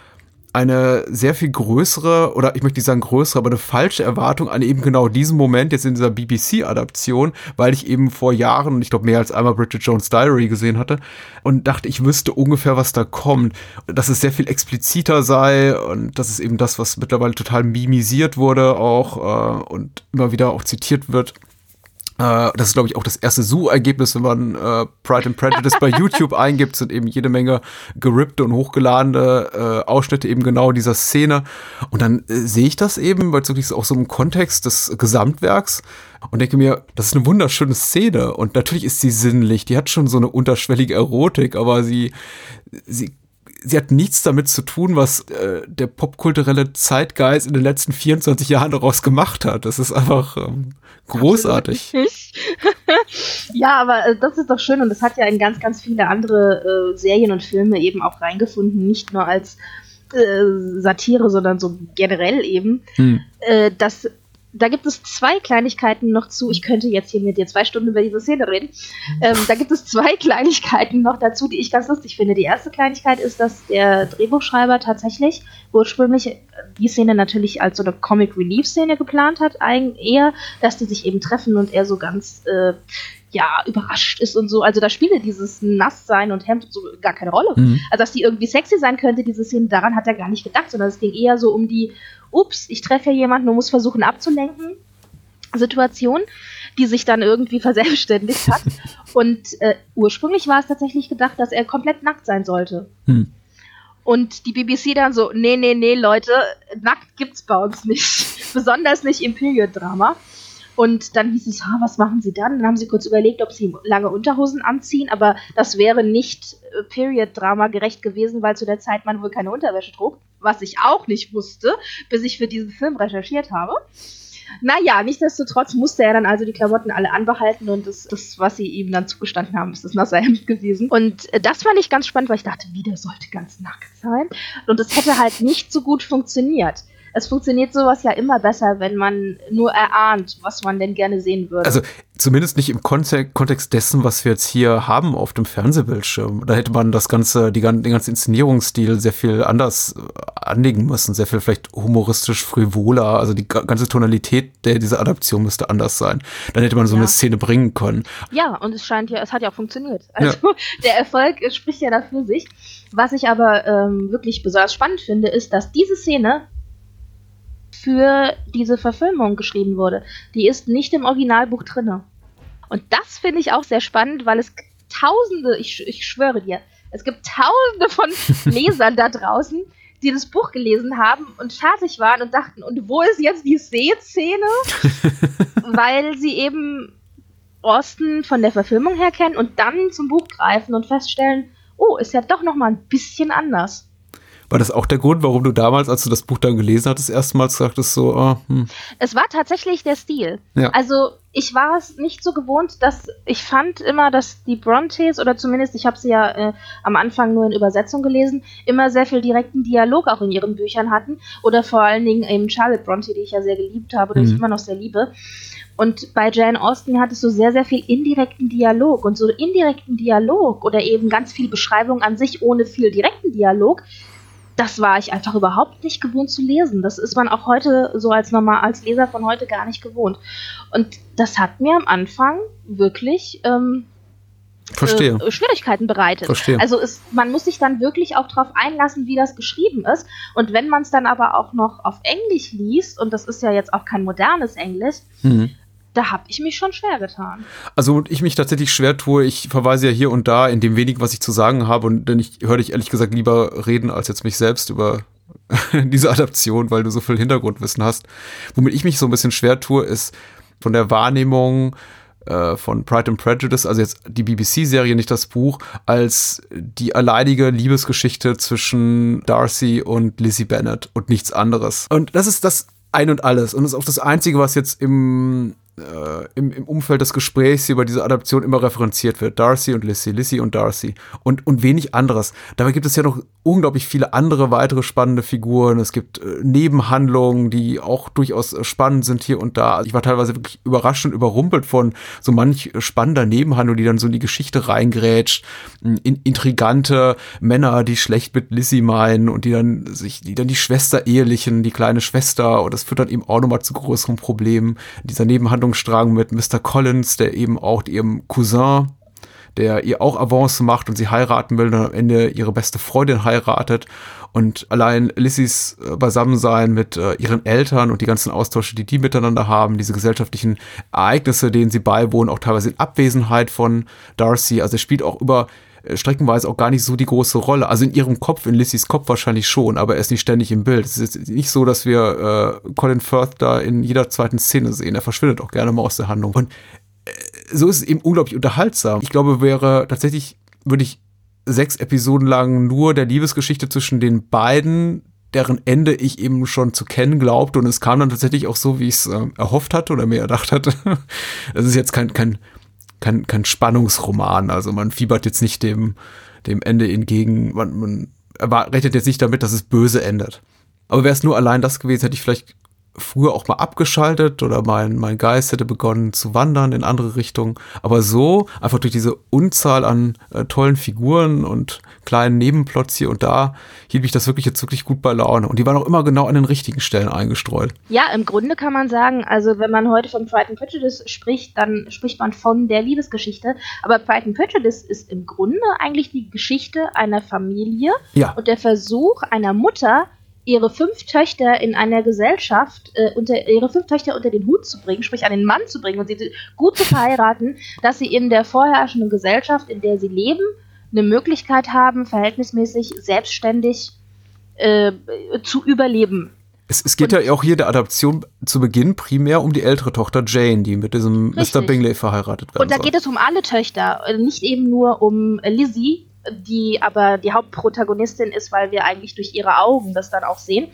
eine sehr viel größere, oder ich möchte nicht sagen größere, aber eine falsche Erwartung an eben genau diesen Moment jetzt in dieser BBC-Adaption, weil ich eben vor Jahren, ich glaube mehr als einmal Bridget Jones Diary gesehen hatte und dachte, ich wüsste ungefähr, was da kommt. Dass es sehr viel expliziter sei und das ist eben das, was mittlerweile total mimisiert wurde auch äh, und immer wieder auch zitiert wird. Äh, das ist, glaube ich, auch das erste Suchergebnis, wenn man äh, Pride and Prejudice bei YouTube [laughs] eingibt, sind eben jede Menge gerippte und hochgeladene äh, Ausschnitte eben genau dieser Szene. Und dann äh, sehe ich das eben, weil es wirklich auch so im Kontext des Gesamtwerks und denke mir, das ist eine wunderschöne Szene. Und natürlich ist sie sinnlich, die hat schon so eine unterschwellige Erotik, aber sie, sie sie hat nichts damit zu tun, was äh, der popkulturelle Zeitgeist in den letzten 24 Jahren daraus gemacht hat. Das ist einfach ähm, großartig. [laughs] ja, aber äh, das ist doch schön und das hat ja in ganz, ganz viele andere äh, Serien und Filme eben auch reingefunden, nicht nur als äh, Satire, sondern so generell eben, hm. Äh, dass da gibt es zwei Kleinigkeiten noch zu. Ich könnte jetzt hier mit dir zwei Stunden über diese Szene reden. Ähm, da gibt es zwei [laughs] Kleinigkeiten noch dazu, die ich ganz lustig finde. Die erste Kleinigkeit ist, dass der Drehbuchschreiber tatsächlich ursprünglich die Szene natürlich als so eine Comic Relief Szene geplant hat, eher, dass die sich eben treffen und er so ganz äh, ja, überrascht ist und so. Also da spiele dieses Nasssein und Hemd so gar keine Rolle. Mhm. Also dass die irgendwie sexy sein könnte, diese Szene, daran hat er gar nicht gedacht, sondern es ging eher so um die, ups, ich treffe ja jemanden und muss versuchen abzulenken, Situation, die sich dann irgendwie [laughs] verselbstständigt hat. und äh, ursprünglich war es tatsächlich gedacht, dass er komplett nackt sein sollte. Mhm. Und die BBC dann so, nee, nee, nee, Leute, nackt gibt's bei uns nicht. [laughs] Besonders nicht im Period-Drama. Und dann hieß es, ha, was machen Sie dann? Dann haben sie kurz überlegt, ob sie lange Unterhosen anziehen, aber das wäre nicht äh, Period-Drama gerecht gewesen, weil zu der Zeit man wohl keine Unterwäsche trug, was ich auch nicht wusste, bis ich für diesen Film recherchiert habe. Naja, nichtsdestotrotz musste er dann also die Klamotten alle anbehalten und das, das was sie ihm dann zugestanden haben, ist das nasse Hemd gewesen. Und äh, das fand ich ganz spannend, weil ich dachte, wie, der sollte ganz nackt sein. Und das hätte halt nicht so gut funktioniert es funktioniert sowas ja immer besser, wenn man nur erahnt, was man denn gerne sehen würde. Also zumindest nicht im Kontext dessen, was wir jetzt hier haben auf dem Fernsehbildschirm. Da hätte man das ganze, die, den ganzen Inszenierungsstil sehr viel anders äh, anlegen müssen, sehr viel vielleicht humoristisch frivoler. Also die ganze Tonalität der dieser Adaption müsste anders sein. Dann hätte man so ja. eine Szene bringen können. Ja, und es scheint ja, es hat ja auch funktioniert. Also ja. [laughs] der Erfolg spricht ja dafür sich. Was ich aber ähm, wirklich besonders spannend finde, ist, dass diese Szene für diese Verfilmung geschrieben wurde. Die ist nicht im Originalbuch drinne. Und das finde ich auch sehr spannend, weil es tausende, ich, ich schwöre dir, es gibt tausende von [laughs] Lesern da draußen, die das Buch gelesen haben und fertig waren und dachten, und wo ist jetzt die Sehszene? [laughs] weil sie eben Austin von der Verfilmung her kennen und dann zum Buch greifen und feststellen, oh, ist ja doch noch mal ein bisschen anders. War das auch der Grund, warum du damals, als du das Buch dann gelesen hattest, erstmals sagtest so, oh, hm. Es war tatsächlich der Stil. Ja. Also ich war es nicht so gewohnt, dass ich fand immer, dass die Brontes, oder zumindest, ich habe sie ja äh, am Anfang nur in Übersetzung gelesen, immer sehr viel direkten Dialog auch in ihren Büchern hatten. Oder vor allen Dingen eben Charlotte Bronte, die ich ja sehr geliebt habe oder mhm. ich immer noch sehr liebe. Und bei Jane Austen hattest du sehr, sehr viel indirekten Dialog. Und so indirekten Dialog oder eben ganz viel Beschreibung an sich ohne viel direkten Dialog das war ich einfach überhaupt nicht gewohnt zu lesen. Das ist man auch heute so als normal als Leser von heute gar nicht gewohnt. Und das hat mir am Anfang wirklich ähm, Verstehe. Äh, Schwierigkeiten bereitet. Verstehe. Also ist, man muss sich dann wirklich auch darauf einlassen, wie das geschrieben ist. Und wenn man es dann aber auch noch auf Englisch liest, und das ist ja jetzt auch kein modernes Englisch, mhm da habe ich mich schon schwer getan. Also ich mich tatsächlich schwer tue, ich verweise ja hier und da in dem wenig, was ich zu sagen habe und denn ich höre dich ehrlich gesagt lieber reden, als jetzt mich selbst über [laughs] diese Adaption, weil du so viel Hintergrundwissen hast. Womit ich mich so ein bisschen schwer tue, ist von der Wahrnehmung äh, von Pride and Prejudice, also jetzt die BBC-Serie, nicht das Buch, als die alleinige Liebesgeschichte zwischen Darcy und Lizzie Bennet und nichts anderes. Und das ist das ein und alles. Und das ist auch das Einzige, was jetzt im äh, im, im Umfeld des Gesprächs über diese Adaption immer referenziert wird. Darcy und Lissy, Lissy und Darcy. Und, und wenig anderes. Dabei gibt es ja noch unglaublich viele andere weitere spannende Figuren. Es gibt äh, Nebenhandlungen, die auch durchaus äh, spannend sind hier und da. Ich war teilweise wirklich überrascht und überrumpelt von so manch spannender Nebenhandlung, die dann so in die Geschichte reingrätscht. In, intrigante Männer, die schlecht mit Lissy meinen und die dann sich, die dann die Schwester ehelichen, die kleine Schwester. Und das führt dann eben auch nochmal zu größeren Problemen. Dieser Nebenhandlung Handlungsstrang mit Mr. Collins, der eben auch ihrem Cousin, der ihr auch Avance macht und sie heiraten will und am Ende ihre beste Freundin heiratet. Und allein Lissys äh, Beisammensein mit äh, ihren Eltern und die ganzen Austausche, die die miteinander haben, diese gesellschaftlichen Ereignisse, denen sie beiwohnen, auch teilweise in Abwesenheit von Darcy. Also er spielt auch über streckenweise auch gar nicht so die große Rolle. Also in ihrem Kopf, in Lissys Kopf wahrscheinlich schon, aber er ist nicht ständig im Bild. Es ist nicht so, dass wir äh, Colin Firth da in jeder zweiten Szene sehen. Er verschwindet auch gerne mal aus der Handlung. Und äh, so ist es eben unglaublich unterhaltsam. Ich glaube, wäre tatsächlich, würde ich sechs Episoden lang nur der Liebesgeschichte zwischen den beiden deren Ende ich eben schon zu kennen glaubte und es kam dann tatsächlich auch so, wie ich es äh, erhofft hatte oder mir erdacht hatte. [laughs] Es ist jetzt kein, kein kein, kein Spannungsroman. Also man fiebert jetzt nicht dem, dem Ende entgegen. Man, man rechnet jetzt nicht damit, dass es böse endet. Aber wäre es nur allein das gewesen, hätte ich vielleicht früher auch mal abgeschaltet oder mein, mein Geist hätte begonnen zu wandern in andere Richtungen. Aber so, einfach durch diese Unzahl an äh, tollen Figuren und kleinen Nebenplots hier und da, hielt mich das wirklich jetzt wirklich gut bei Laune. Und die waren auch immer genau an den richtigen Stellen eingestreut. Ja, im Grunde kann man sagen, also wenn man heute von Pride and Prejudice spricht, dann spricht man von der Liebesgeschichte. Aber Pride and Prejudice ist im Grunde eigentlich die Geschichte einer Familie ja. und der Versuch einer Mutter, ihre fünf Töchter in einer Gesellschaft, äh, unter, ihre fünf Töchter unter den Hut zu bringen, sprich an den Mann zu bringen und sie gut zu verheiraten, [laughs] dass sie in der vorherrschenden Gesellschaft, in der sie leben, eine Möglichkeit haben, verhältnismäßig selbstständig äh, zu überleben. Es, es geht und, ja auch hier der Adaption zu Beginn primär um die ältere Tochter Jane, die mit diesem richtig. Mr. Bingley verheiratet wird. Und da soll. geht es um alle Töchter, nicht eben nur um Lizzie, die aber die Hauptprotagonistin ist, weil wir eigentlich durch ihre Augen das dann auch sehen,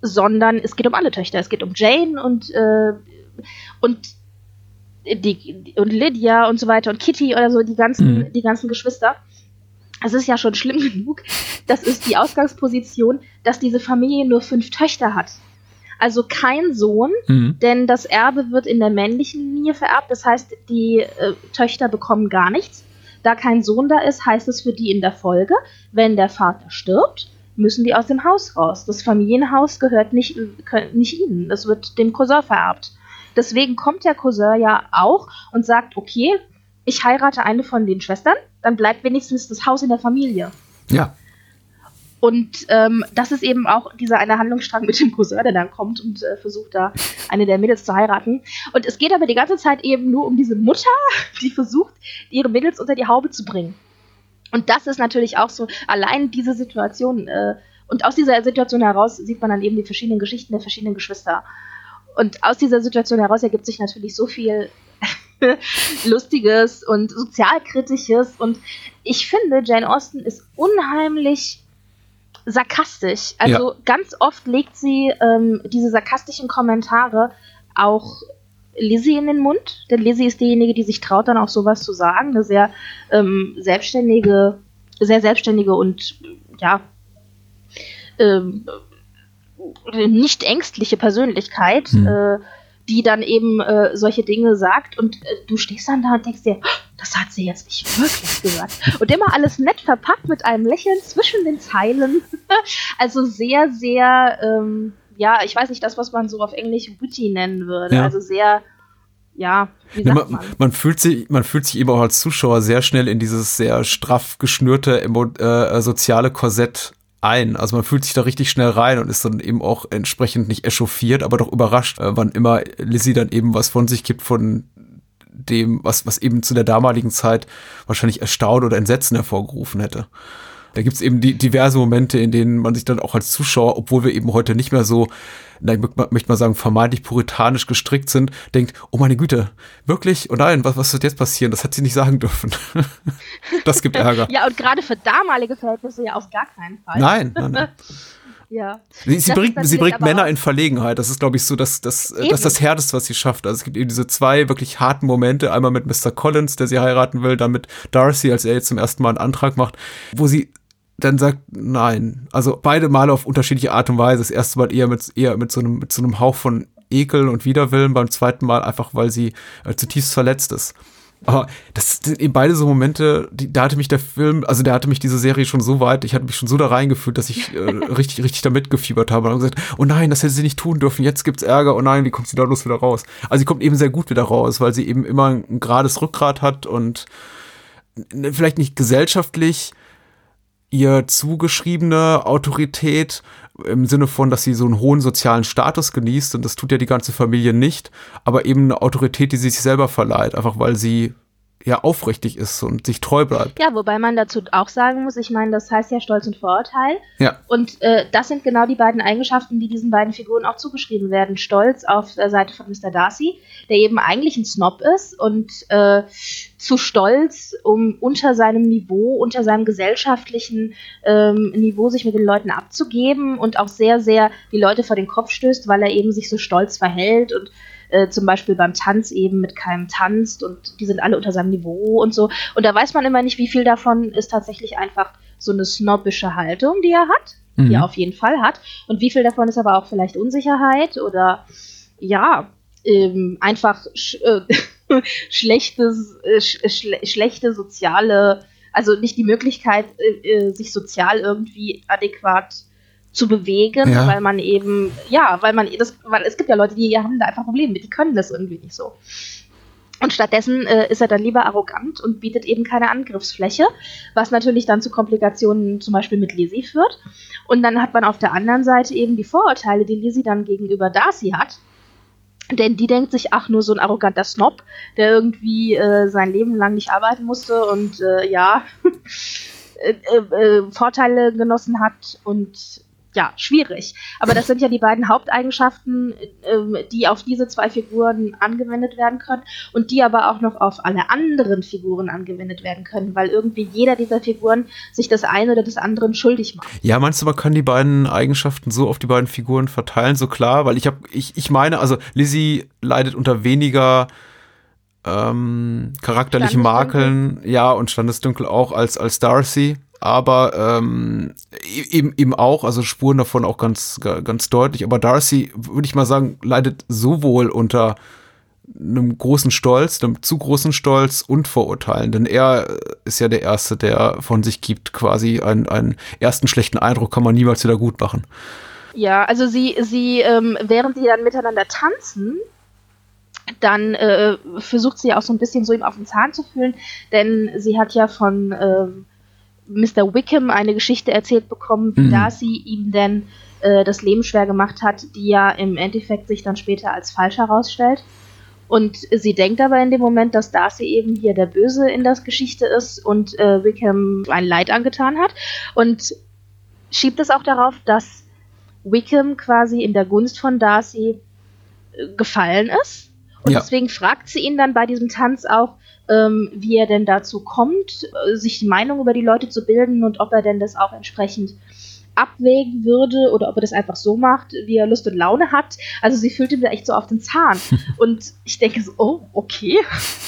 sondern es geht um alle Töchter. Es geht um Jane und, äh, und, die, und Lydia und so weiter und Kitty oder so, die ganzen, mhm. die ganzen Geschwister. Es ist ja schon schlimm [laughs] genug. Das ist die Ausgangsposition, dass diese Familie nur fünf Töchter hat. Also kein Sohn, mhm. denn das Erbe wird in der männlichen Linie vererbt. Das heißt, die äh, Töchter bekommen gar nichts. Da kein Sohn da ist, heißt es für die in der Folge, wenn der Vater stirbt, müssen die aus dem Haus raus. Das Familienhaus gehört nicht, nicht ihnen, das wird dem Cousin vererbt. Deswegen kommt der Cousin ja auch und sagt, okay, ich heirate eine von den Schwestern, dann bleibt wenigstens das Haus in der Familie. Ja. Und ähm, das ist eben auch dieser eine Handlungsstrang mit dem Cousin, der dann kommt und äh, versucht da eine der Mädels zu heiraten. Und es geht aber die ganze Zeit eben nur um diese Mutter, [laughs] die versucht, ihre Mädels unter die Haube zu bringen. Und das ist natürlich auch so, allein diese Situation, äh, und aus dieser Situation heraus sieht man dann eben die verschiedenen Geschichten der verschiedenen Geschwister. Und aus dieser Situation heraus ergibt sich natürlich so viel [laughs] Lustiges und Sozialkritisches. Und ich finde, Jane Austen ist unheimlich sarkastisch. Also ja. ganz oft legt sie ähm, diese sarkastischen Kommentare auch Lizzie in den Mund, denn Lizzie ist diejenige, die sich traut, dann auch sowas zu sagen. Eine sehr ähm, selbstständige, sehr selbstständige und ja ähm, nicht ängstliche Persönlichkeit. Hm. Äh, die dann eben äh, solche Dinge sagt und äh, du stehst dann da und denkst dir, das hat sie jetzt nicht wirklich gesagt. Und immer alles nett verpackt mit einem Lächeln zwischen den Zeilen. [laughs] also sehr, sehr, ähm, ja, ich weiß nicht, das, was man so auf Englisch witty nennen würde. Ja. Also sehr, ja, wie sagt ja, man, man? Man fühlt, sich, man fühlt sich eben auch als Zuschauer sehr schnell in dieses sehr straff geschnürte äh, soziale Korsett ein. Also man fühlt sich da richtig schnell rein und ist dann eben auch entsprechend nicht echauffiert, aber doch überrascht, äh, wann immer Lizzie dann eben was von sich gibt von dem, was, was eben zu der damaligen Zeit wahrscheinlich Erstaunen oder Entsetzen hervorgerufen hätte. Da gibt's eben die diverse Momente, in denen man sich dann auch als Zuschauer, obwohl wir eben heute nicht mehr so, na, ich möchte mal sagen, vermeintlich puritanisch gestrickt sind, denkt, oh meine Güte, wirklich? Oh nein, was, was wird jetzt passieren? Das hat sie nicht sagen dürfen. [laughs] das gibt [laughs] Ärger. ja, und gerade für damalige Verhältnisse ja auf gar keinen Fall. Nein, nein, nein. [laughs] Ja. Sie, sie bringt, sie bringt Männer in Verlegenheit. Das ist, glaube ich, so das, das, das, das Härteste, was sie schafft. Also es gibt eben diese zwei wirklich harten Momente. Einmal mit Mr. Collins, der sie heiraten will, dann mit Darcy, als er jetzt zum ersten Mal einen Antrag macht, wo sie dann sagt nein. Also beide Male auf unterschiedliche Art und Weise. Das erste Mal eher mit, eher mit so einem, mit so einem Hauch von Ekel und Widerwillen, beim zweiten Mal einfach, weil sie äh, zutiefst verletzt ist. Aber das sind eben beide so Momente, die, da hatte mich der Film, also der hatte mich diese Serie schon so weit, ich hatte mich schon so da reingefühlt, dass ich äh, [laughs] richtig, richtig da mitgefiebert habe und gesagt, oh nein, das hätte sie nicht tun dürfen, jetzt gibt's Ärger, oh nein, wie kommt sie da los wieder raus? Also sie kommt eben sehr gut wieder raus, weil sie eben immer ein gerades Rückgrat hat und vielleicht nicht gesellschaftlich ihr zugeschriebene Autorität im Sinne von, dass sie so einen hohen sozialen Status genießt und das tut ja die ganze Familie nicht, aber eben eine Autorität, die sie sich selber verleiht, einfach weil sie ja aufrichtig ist und sich treu bleibt. Ja, wobei man dazu auch sagen muss, ich meine, das heißt ja Stolz und Vorurteil. Ja. Und äh, das sind genau die beiden Eigenschaften, die diesen beiden Figuren auch zugeschrieben werden. Stolz auf der Seite von Mr. Darcy, der eben eigentlich ein Snob ist und äh, zu stolz, um unter seinem Niveau, unter seinem gesellschaftlichen ähm, Niveau sich mit den Leuten abzugeben und auch sehr, sehr die Leute vor den Kopf stößt, weil er eben sich so stolz verhält und äh, zum Beispiel beim Tanz eben mit keinem tanzt und die sind alle unter seinem Niveau und so. Und da weiß man immer nicht, wie viel davon ist tatsächlich einfach so eine snobbische Haltung, die er hat, mhm. die er auf jeden Fall hat. Und wie viel davon ist aber auch vielleicht Unsicherheit oder ja, ähm, einfach sch äh, [laughs] schlechtes, äh, schle schlechte soziale, also nicht die Möglichkeit, äh, äh sich sozial irgendwie adäquat zu bewegen, ja. weil man eben, ja, weil man das, weil es gibt ja Leute, die haben da einfach Probleme mit, die können das irgendwie nicht so. Und stattdessen äh, ist er dann lieber arrogant und bietet eben keine Angriffsfläche, was natürlich dann zu Komplikationen zum Beispiel mit Lizzie führt. Und dann hat man auf der anderen Seite eben die Vorurteile, die Lizzie dann gegenüber Darcy hat. Denn die denkt sich, ach, nur so ein arroganter Snob, der irgendwie äh, sein Leben lang nicht arbeiten musste und äh, ja, [laughs] äh, äh, Vorteile genossen hat und ja, schwierig. Aber das sind ja die beiden Haupteigenschaften, äh, die auf diese zwei Figuren angewendet werden können und die aber auch noch auf alle anderen Figuren angewendet werden können, weil irgendwie jeder dieser Figuren sich das eine oder das andere schuldig macht. Ja, meinst du, man kann die beiden Eigenschaften so auf die beiden Figuren verteilen, so klar? Weil ich habe, ich, ich meine, also Lizzie leidet unter weniger ähm, charakterlichen Makeln, ja, und Standesdünkel auch als, als Darcy aber ähm, eben, eben auch, also Spuren davon auch ganz, ganz deutlich. Aber Darcy, würde ich mal sagen, leidet sowohl unter einem großen Stolz, einem zu großen Stolz und Vorurteilen. Denn er ist ja der Erste, der von sich gibt, quasi einen, einen ersten schlechten Eindruck kann man niemals wieder gut machen. Ja, also sie, sie, ähm, während sie dann miteinander tanzen, dann äh, versucht sie auch so ein bisschen so ihm auf den Zahn zu fühlen, denn sie hat ja von ähm, Mr. Wickham eine Geschichte erzählt bekommen, wie mhm. Darcy ihm denn äh, das Leben schwer gemacht hat, die ja im Endeffekt sich dann später als falsch herausstellt. Und sie denkt aber in dem Moment, dass Darcy eben hier der Böse in der Geschichte ist und äh, Wickham ein Leid angetan hat. Und schiebt es auch darauf, dass Wickham quasi in der Gunst von Darcy äh, gefallen ist. Und ja. deswegen fragt sie ihn dann bei diesem Tanz auch, ähm, wie er denn dazu kommt, äh, sich die Meinung über die Leute zu bilden und ob er denn das auch entsprechend abwägen würde oder ob er das einfach so macht, wie er Lust und Laune hat. Also sie fühlt ihm da echt so auf den Zahn. [laughs] Und ich denke so, oh, okay.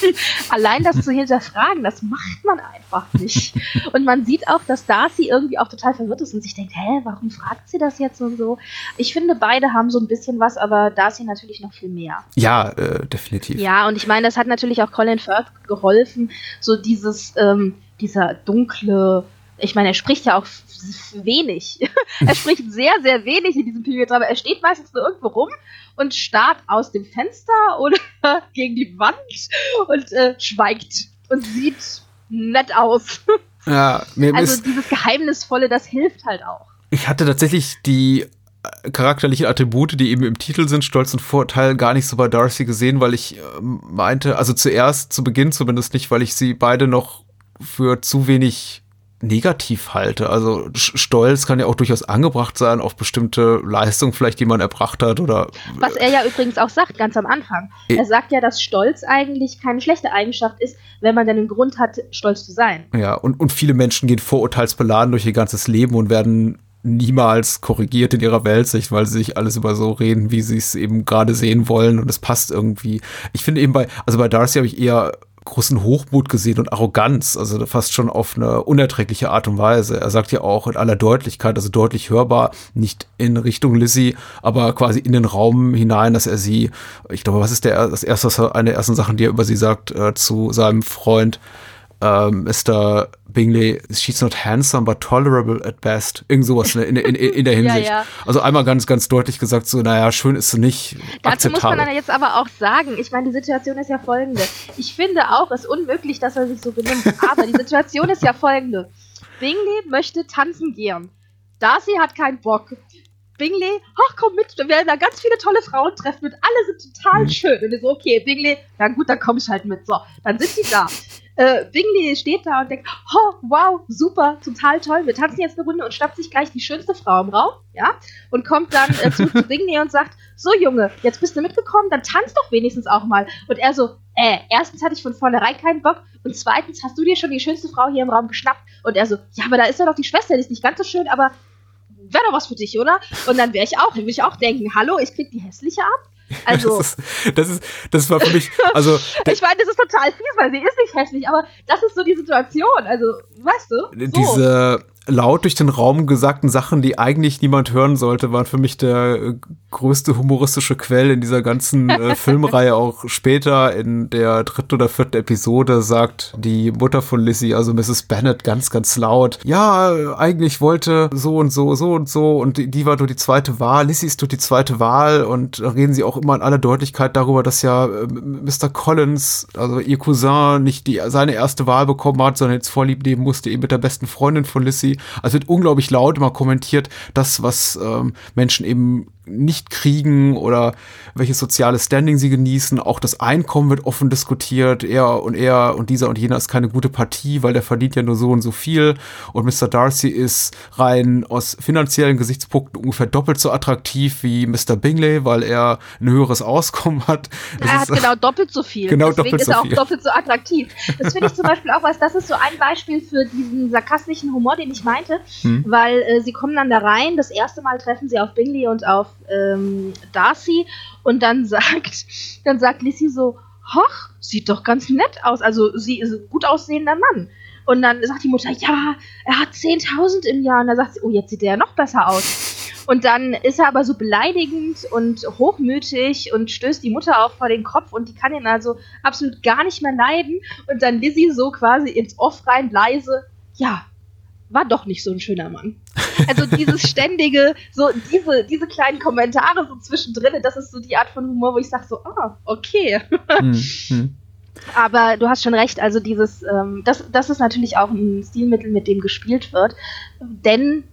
[laughs] Allein das zu hinterfragen, das macht man einfach nicht. [laughs] Und man sieht auch, dass Darcy irgendwie auch total verwirrt ist und sich denkt, hä, warum fragt sie das jetzt und so? Ich finde, beide haben so ein bisschen was, aber Darcy natürlich noch viel mehr. Ja, äh, definitiv. Ja, und ich meine, das hat natürlich auch Colin Firth geholfen, so dieses, ähm, dieser dunkle, ich meine, er spricht ja auch wenig. [laughs] er spricht sehr, sehr wenig in diesem Period, aber er steht meistens nur irgendwo rum und starrt aus dem Fenster [laughs] oder gegen die Wand und äh, schweigt und sieht nett aus. Ja, mir [laughs] also ist, dieses Geheimnisvolle, das hilft halt auch. Ich hatte tatsächlich die äh, charakterlichen Attribute, die eben im Titel sind, Stolz und Vorteil, gar nicht so bei Darcy gesehen, weil ich äh, meinte, also zuerst, zu Beginn zumindest nicht, weil ich sie beide noch für zu wenig negativ halte. Also Stolz kann ja auch durchaus angebracht sein auf bestimmte Leistungen, vielleicht die man erbracht hat oder. Was er ja übrigens auch sagt, ganz am Anfang. Er sagt ja, dass Stolz eigentlich keine schlechte Eigenschaft ist, wenn man dann einen Grund hat, stolz zu sein. Ja, und, und viele Menschen gehen vorurteilsbeladen durch ihr ganzes Leben und werden niemals korrigiert in ihrer Weltsicht, weil sie sich alles über so reden, wie sie es eben gerade sehen wollen und es passt irgendwie. Ich finde eben bei, also bei Darcy habe ich eher großen Hochmut gesehen und Arroganz, also fast schon auf eine unerträgliche Art und Weise. Er sagt ja auch in aller Deutlichkeit, also deutlich hörbar, nicht in Richtung Lizzie, aber quasi in den Raum hinein, dass er sie, ich glaube, was ist der, das erste, eine der ersten Sachen, die er über sie sagt, äh, zu seinem Freund, ähm, Mr. Bingley, she's not handsome, but tolerable at best. Irgend sowas ne, in, in, in, der [laughs] Hinsicht. ja, ja. Also einmal ganz, ganz deutlich gesagt, so, naja, schön ist sie nicht. Dazu muss man dann jetzt aber auch sagen, ich meine, die Situation ist ja folgende. Ich finde auch, es ist unmöglich, dass er sich so benimmt, aber die Situation ist ja folgende. Bingley möchte tanzen gehen. Darcy hat keinen Bock. Bingley, ach komm mit, wir werden da ganz viele tolle Frauen treffen und alle sind total mhm. schön. Und ich so, okay, Bingley, na gut, dann komm ich halt mit. So, dann sind die da äh, Bingley steht da und denkt, oh, wow, super, total toll, wir tanzen jetzt eine Runde und schnappt sich gleich die schönste Frau im Raum, ja, und kommt dann äh, zu, zu Bingley und sagt, so Junge, jetzt bist du mitgekommen, dann tanz doch wenigstens auch mal. Und er so, äh, erstens hatte ich von vornherein keinen Bock und zweitens hast du dir schon die schönste Frau hier im Raum geschnappt. Und er so, ja, aber da ist ja doch die Schwester, die ist nicht ganz so schön, aber wäre doch was für dich, oder? Und dann wäre ich auch, würde ich auch denken, hallo, ich krieg die hässliche ab. [laughs] Also, das, ist, das ist, das war für mich, also. [laughs] ich meine, das ist total fies, weil sie ist nicht hässlich, aber das ist so die Situation. Also, weißt du? So. Diese, laut durch den Raum gesagten Sachen, die eigentlich niemand hören sollte, waren für mich der äh, größte humoristische Quell in dieser ganzen äh, [laughs] Filmreihe. Auch später in der dritten oder vierten Episode sagt die Mutter von Lizzie, also Mrs. Bennet, ganz, ganz laut, ja, eigentlich wollte so und so, so und so und die, die war nur die zweite Wahl, Lizzie ist nur die zweite Wahl und reden sie auch immer in aller Deutlichkeit darüber, dass ja äh, Mr. Collins, also ihr Cousin, nicht die, seine erste Wahl bekommen hat, sondern jetzt vorlieb nehmen musste, eben mit der besten Freundin von Lizzie also wird unglaublich laut immer kommentiert, das, was ähm, Menschen eben nicht kriegen oder welches soziale Standing sie genießen. Auch das Einkommen wird offen diskutiert. Er und er und dieser und jener ist keine gute Partie, weil der verdient ja nur so und so viel. Und Mr. Darcy ist rein aus finanziellen Gesichtspunkten ungefähr doppelt so attraktiv wie Mr. Bingley, weil er ein höheres Auskommen hat. Das er hat genau doppelt so viel. Genau Deswegen doppelt ist er auch doppelt so attraktiv. Das finde ich zum Beispiel auch was, das ist so ein Beispiel für diesen sarkastischen Humor, den ich meinte, hm. weil äh, sie kommen dann da rein, das erste Mal treffen sie auf Bingley und auf ähm, Darcy und dann sagt, [laughs] dann sagt Lissy so, hoch, sieht doch ganz nett aus, also sie ist ein gut aussehender Mann. Und dann sagt die Mutter, ja, er hat 10.000 im Jahr. Und dann sagt sie, oh, jetzt sieht er ja noch besser aus. Und dann ist er aber so beleidigend und hochmütig und stößt die Mutter auch vor den Kopf und die kann ihn also absolut gar nicht mehr leiden. Und dann Lizzie so quasi ins Off rein leise, ja, war doch nicht so ein schöner Mann. [laughs] Also dieses ständige, so diese, diese kleinen Kommentare so zwischendrin, das ist so die Art von Humor, wo ich sage so, ah, okay. Hm, Aber du hast schon recht, also dieses, ähm, das, das ist natürlich auch ein Stilmittel, mit dem gespielt wird, denn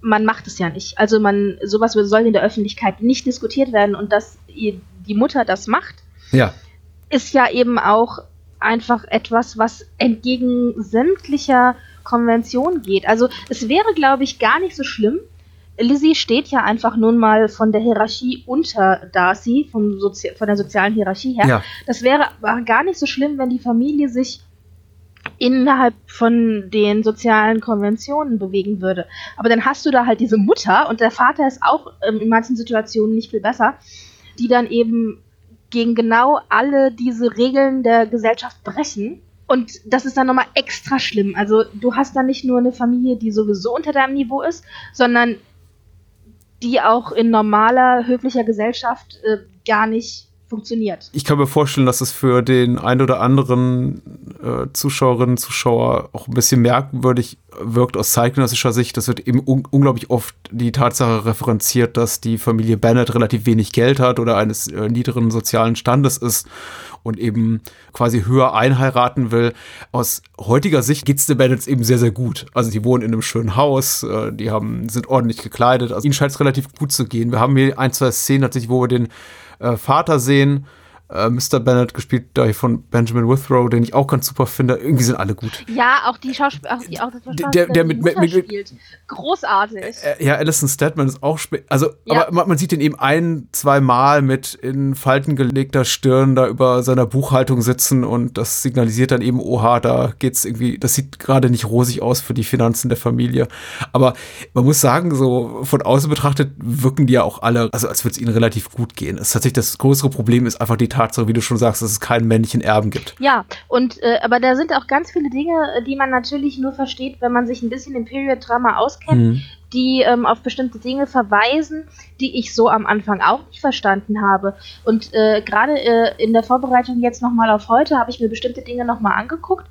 man macht es ja nicht. Also man, sowas soll in der Öffentlichkeit nicht diskutiert werden und dass die Mutter das macht, ja. ist ja eben auch einfach etwas, was entgegen sämtlicher Konvention geht. Also es wäre, glaube ich, gar nicht so schlimm. Lizzie steht ja einfach nun mal von der Hierarchie unter Darcy, vom Sozi von der sozialen Hierarchie her. Ja. Das wäre aber gar nicht so schlimm, wenn die Familie sich innerhalb von den sozialen Konventionen bewegen würde. Aber dann hast du da halt diese Mutter und der Vater ist auch ähm, in manchen Situationen nicht viel besser, die dann eben gegen genau alle diese Regeln der Gesellschaft brechen und das ist dann nochmal extra schlimm. Also du hast dann nicht nur eine Familie, die sowieso unter deinem Niveau ist, sondern die auch in normaler, höflicher Gesellschaft äh, gar nicht funktioniert. Ich kann mir vorstellen, dass es für den ein oder anderen äh, Zuschauerinnen, Zuschauer auch ein bisschen merkwürdig wirkt aus zeitgenössischer Sicht. Das wird eben un unglaublich oft die Tatsache referenziert, dass die Familie Bennett relativ wenig Geld hat oder eines äh, niederen sozialen Standes ist und eben quasi höher einheiraten will. Aus heutiger Sicht geht's den Bennetts eben sehr, sehr gut. Also die wohnen in einem schönen Haus, äh, die haben, sind ordentlich gekleidet. Also ihnen scheint es relativ gut zu gehen. Wir haben hier ein, zwei Szenen tatsächlich, wo wir den äh, Vater sehen, äh, Mr. Bennett, gespielt da von Benjamin Withrow, den ich auch ganz super finde. Irgendwie sind alle gut. Ja, auch die Schauspieler, auch, die, auch das der, der mit, mit, spielt. Großartig. Äh, ja, Alison Stedman ist auch, also, ja. aber man, man, sieht ihn eben ein, zwei Mal mit in Falten gelegter Stirn da über seiner Buchhaltung sitzen und das signalisiert dann eben, oha, da geht's irgendwie, das sieht gerade nicht rosig aus für die Finanzen der Familie. Aber man muss sagen, so von außen betrachtet wirken die ja auch alle, also als würde es ihnen relativ gut gehen. Es ist tatsächlich das größere Problem ist einfach die Tatsache, wie du schon sagst, dass es keinen männlichen Erben gibt. Ja, und äh, aber da sind auch ganz viele Dinge, die man natürlich nur versteht, wenn man sich ein bisschen im Period-Drama auskennt, mhm. die ähm, auf bestimmte Dinge verweisen, die ich so am Anfang auch nicht verstanden habe. Und äh, gerade äh, in der Vorbereitung jetzt nochmal auf heute habe ich mir bestimmte Dinge nochmal angeguckt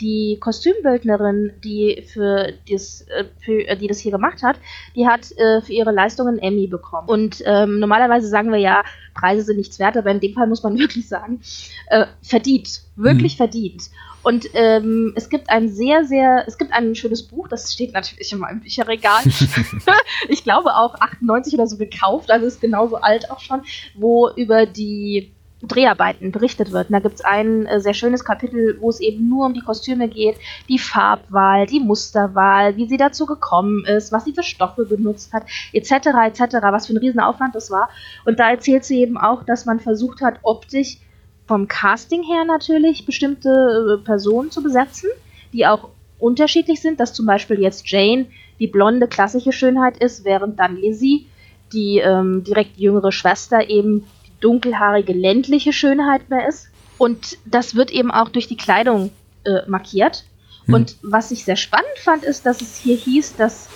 die Kostümbildnerin, die für das, äh, die das hier gemacht hat, die hat äh, für ihre Leistungen Emmy bekommen. Und ähm, normalerweise sagen wir ja, Preise sind nichts wert, aber in dem Fall muss man [laughs] wirklich sagen, äh, verdient, wirklich mhm. verdient. Und ähm, es gibt ein sehr, sehr, es gibt ein schönes Buch, das steht natürlich in meinem Bücherregal. [laughs] ich glaube auch 98 oder so gekauft, also ist genauso alt auch schon, wo über die Dreharbeiten berichtet wird. Und da gibt es ein äh, sehr schönes Kapitel, wo es eben nur um die Kostüme geht, die Farbwahl, die Musterwahl, wie sie dazu gekommen ist, was sie für Stoffe benutzt hat, etc., etc., was für ein Riesenaufwand das war. Und da erzählt sie eben auch, dass man versucht hat, optisch vom Casting her natürlich bestimmte äh, Personen zu besetzen, die auch unterschiedlich sind, dass zum Beispiel jetzt Jane die blonde klassische Schönheit ist, während dann Lizzie die ähm, direkt jüngere Schwester eben dunkelhaarige ländliche Schönheit mehr ist. Und das wird eben auch durch die Kleidung äh, markiert. Hm. Und was ich sehr spannend fand, ist, dass es hier hieß, dass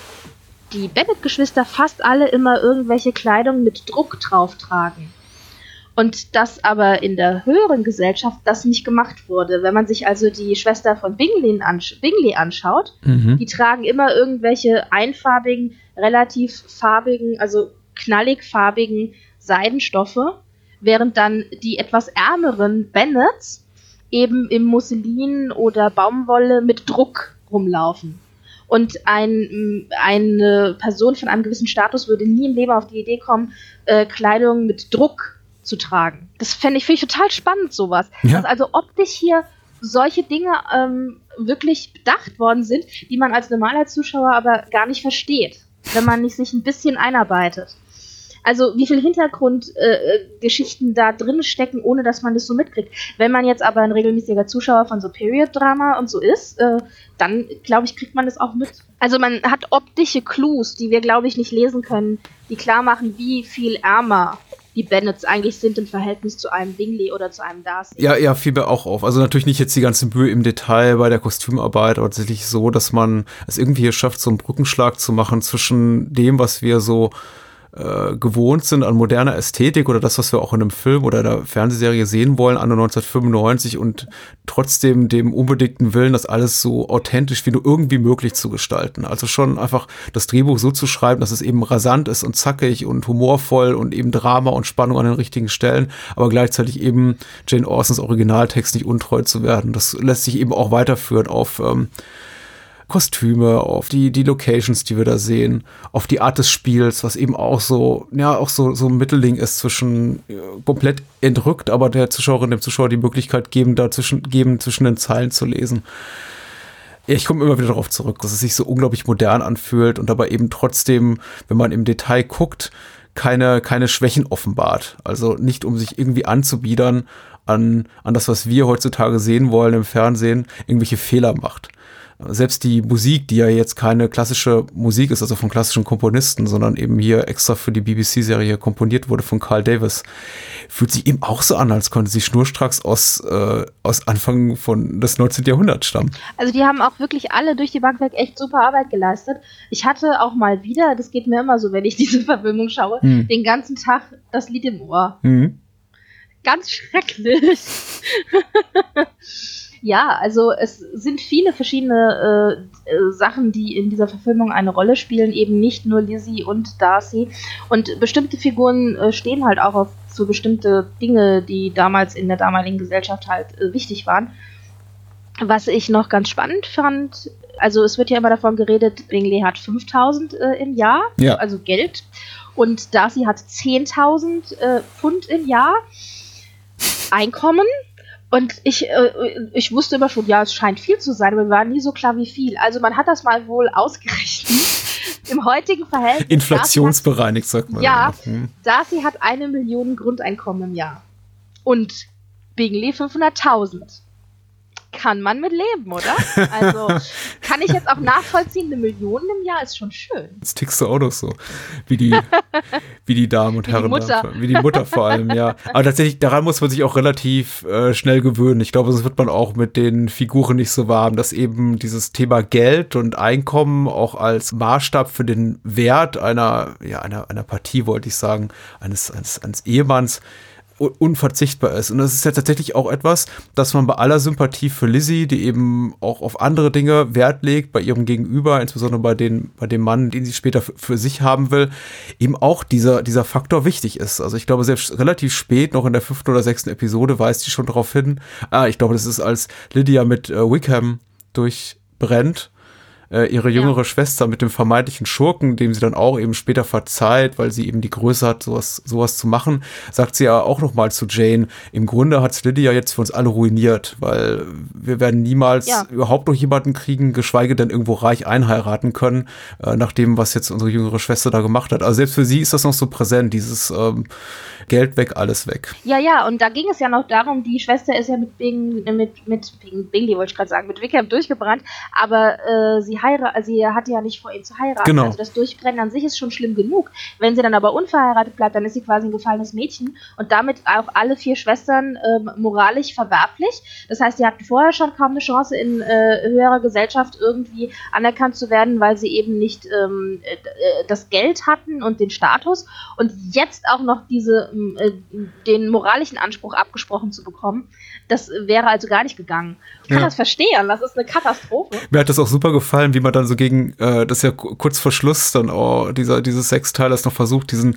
die Bennett-Geschwister fast alle immer irgendwelche Kleidung mit Druck drauf tragen. Und dass aber in der höheren Gesellschaft das nicht gemacht wurde. Wenn man sich also die Schwester von Bingley, ansch Bingley anschaut, mhm. die tragen immer irgendwelche einfarbigen, relativ farbigen, also knallig farbigen Seidenstoffe während dann die etwas ärmeren Bennets eben im Musselin oder Baumwolle mit Druck rumlaufen. Und ein, eine Person von einem gewissen Status würde nie im Leben auf die Idee kommen, äh, Kleidung mit Druck zu tragen. Das fände ich, ich total spannend, sowas. Ja. Dass also optisch hier solche Dinge ähm, wirklich bedacht worden sind, die man als normaler Zuschauer aber gar nicht versteht, wenn man nicht sich ein bisschen einarbeitet. Also wie viel Hintergrundgeschichten äh, da drin stecken, ohne dass man das so mitkriegt. Wenn man jetzt aber ein regelmäßiger Zuschauer von so Period-Drama und so ist, äh, dann glaube ich, kriegt man das auch mit. Also man hat optische Clues, die wir, glaube ich, nicht lesen können, die klar machen, wie viel ärmer die Bennets eigentlich sind im Verhältnis zu einem Bingley oder zu einem Darcy. Ja, ja, fiel mir auch auf. Also natürlich nicht jetzt die ganze Mühe im Detail bei der Kostümarbeit, aber tatsächlich so, dass man es irgendwie hier schafft, so einen Brückenschlag zu machen zwischen dem, was wir so äh, gewohnt sind an moderner Ästhetik oder das, was wir auch in einem Film oder einer Fernsehserie sehen wollen, an 1995 und trotzdem dem unbedingten Willen, das alles so authentisch wie nur irgendwie möglich zu gestalten. Also schon einfach das Drehbuch so zu schreiben, dass es eben rasant ist und zackig und humorvoll und eben Drama und Spannung an den richtigen Stellen, aber gleichzeitig eben Jane Austens Originaltext nicht untreu zu werden. Das lässt sich eben auch weiterführen auf ähm, Kostüme, auf die, die Locations, die wir da sehen, auf die Art des Spiels, was eben auch so, ja, auch so, so ein Mittelding ist zwischen ja, komplett entrückt, aber der Zuschauerin, dem Zuschauer die Möglichkeit geben, dazwischen, geben, zwischen den Zeilen zu lesen. Ja, ich komme immer wieder darauf zurück, dass es sich so unglaublich modern anfühlt und aber eben trotzdem, wenn man im Detail guckt, keine, keine Schwächen offenbart. Also nicht, um sich irgendwie anzubiedern an, an das, was wir heutzutage sehen wollen im Fernsehen, irgendwelche Fehler macht selbst die Musik, die ja jetzt keine klassische Musik ist, also von klassischen Komponisten, sondern eben hier extra für die BBC-Serie komponiert wurde von Carl Davis, fühlt sich eben auch so an, als könnte sie schnurstracks aus, äh, aus Anfang von des 19. Jahrhunderts stammen. Also die haben auch wirklich alle durch die Bank weg echt super Arbeit geleistet. Ich hatte auch mal wieder, das geht mir immer so, wenn ich [laughs] diese Verfilmung schaue, hm. den ganzen Tag das Lied im Ohr. Hm. Ganz schrecklich. [laughs] Ja, also es sind viele verschiedene äh, äh, Sachen, die in dieser Verfilmung eine Rolle spielen, eben nicht nur Lizzie und Darcy. Und bestimmte Figuren äh, stehen halt auch auf für bestimmte Dinge, die damals in der damaligen Gesellschaft halt äh, wichtig waren. Was ich noch ganz spannend fand, also es wird ja immer davon geredet, Bingley hat 5000 äh, im Jahr, ja. also Geld, und Darcy hat 10.000 äh, Pfund im Jahr Einkommen und ich, äh, ich wusste immer schon, ja, es scheint viel zu sein, aber mir war nie so klar, wie viel. Also man hat das mal wohl ausgerechnet. [laughs] Im heutigen Verhältnis. Inflationsbereinigt, sagt man. Ja, hm. Darcy hat eine Million Grundeinkommen im Jahr. Und Bingley 500.000 kann man mit leben, oder? Also [laughs] kann ich jetzt auch nachvollziehen, eine Million im Jahr ist schon schön. Jetzt tickst du auch noch so, wie die, [laughs] wie die Damen und wie Herren. Die Mutter. Wie die Mutter vor allem, ja. Aber tatsächlich, daran muss man sich auch relativ äh, schnell gewöhnen. Ich glaube, das wird man auch mit den Figuren nicht so warm, dass eben dieses Thema Geld und Einkommen auch als Maßstab für den Wert einer, ja, einer, einer Partie, wollte ich sagen, eines, eines, eines Ehemanns unverzichtbar ist. Und das ist ja tatsächlich auch etwas, dass man bei aller Sympathie für Lizzie, die eben auch auf andere Dinge Wert legt, bei ihrem Gegenüber, insbesondere bei, den, bei dem Mann, den sie später für sich haben will, eben auch dieser, dieser Faktor wichtig ist. Also ich glaube, selbst relativ spät, noch in der fünften oder sechsten Episode, weist sie schon darauf hin. Ah, ich glaube, das ist als Lydia mit äh, Wickham durchbrennt äh, ihre jüngere ja. Schwester mit dem vermeintlichen Schurken, dem sie dann auch eben später verzeiht, weil sie eben die Größe hat, sowas, sowas zu machen, sagt sie ja auch nochmal zu Jane, im Grunde hat Lydia jetzt für uns alle ruiniert, weil wir werden niemals ja. überhaupt noch jemanden kriegen, geschweige denn irgendwo reich einheiraten können, äh, nach dem, was jetzt unsere jüngere Schwester da gemacht hat. Also selbst für sie ist das noch so präsent, dieses ähm, Geld weg, alles weg. Ja, ja, und da ging es ja noch darum, die Schwester ist ja mit Bing, mit, mit Bing, Bingley wollte ich gerade sagen, mit Wickham durchgebrannt, aber äh, sie heiratet, also sie hatte ja nicht vor, ihn zu heiraten. Genau. Also das Durchbrennen an sich ist schon schlimm genug. Wenn sie dann aber unverheiratet bleibt, dann ist sie quasi ein gefallenes Mädchen und damit auch alle vier Schwestern äh, moralisch verwerflich. Das heißt, sie hatten vorher schon kaum eine Chance, in äh, höherer Gesellschaft irgendwie anerkannt zu werden, weil sie eben nicht ähm, äh, das Geld hatten und den Status und jetzt auch noch diese den moralischen Anspruch abgesprochen zu bekommen. Das wäre also gar nicht gegangen. Ich kann ja. das verstehen, das ist eine Katastrophe. Mir hat das auch super gefallen, wie man dann so gegen, äh, das ja kurz vor Schluss dann auch dieser, dieses Sexteil das noch versucht, diesen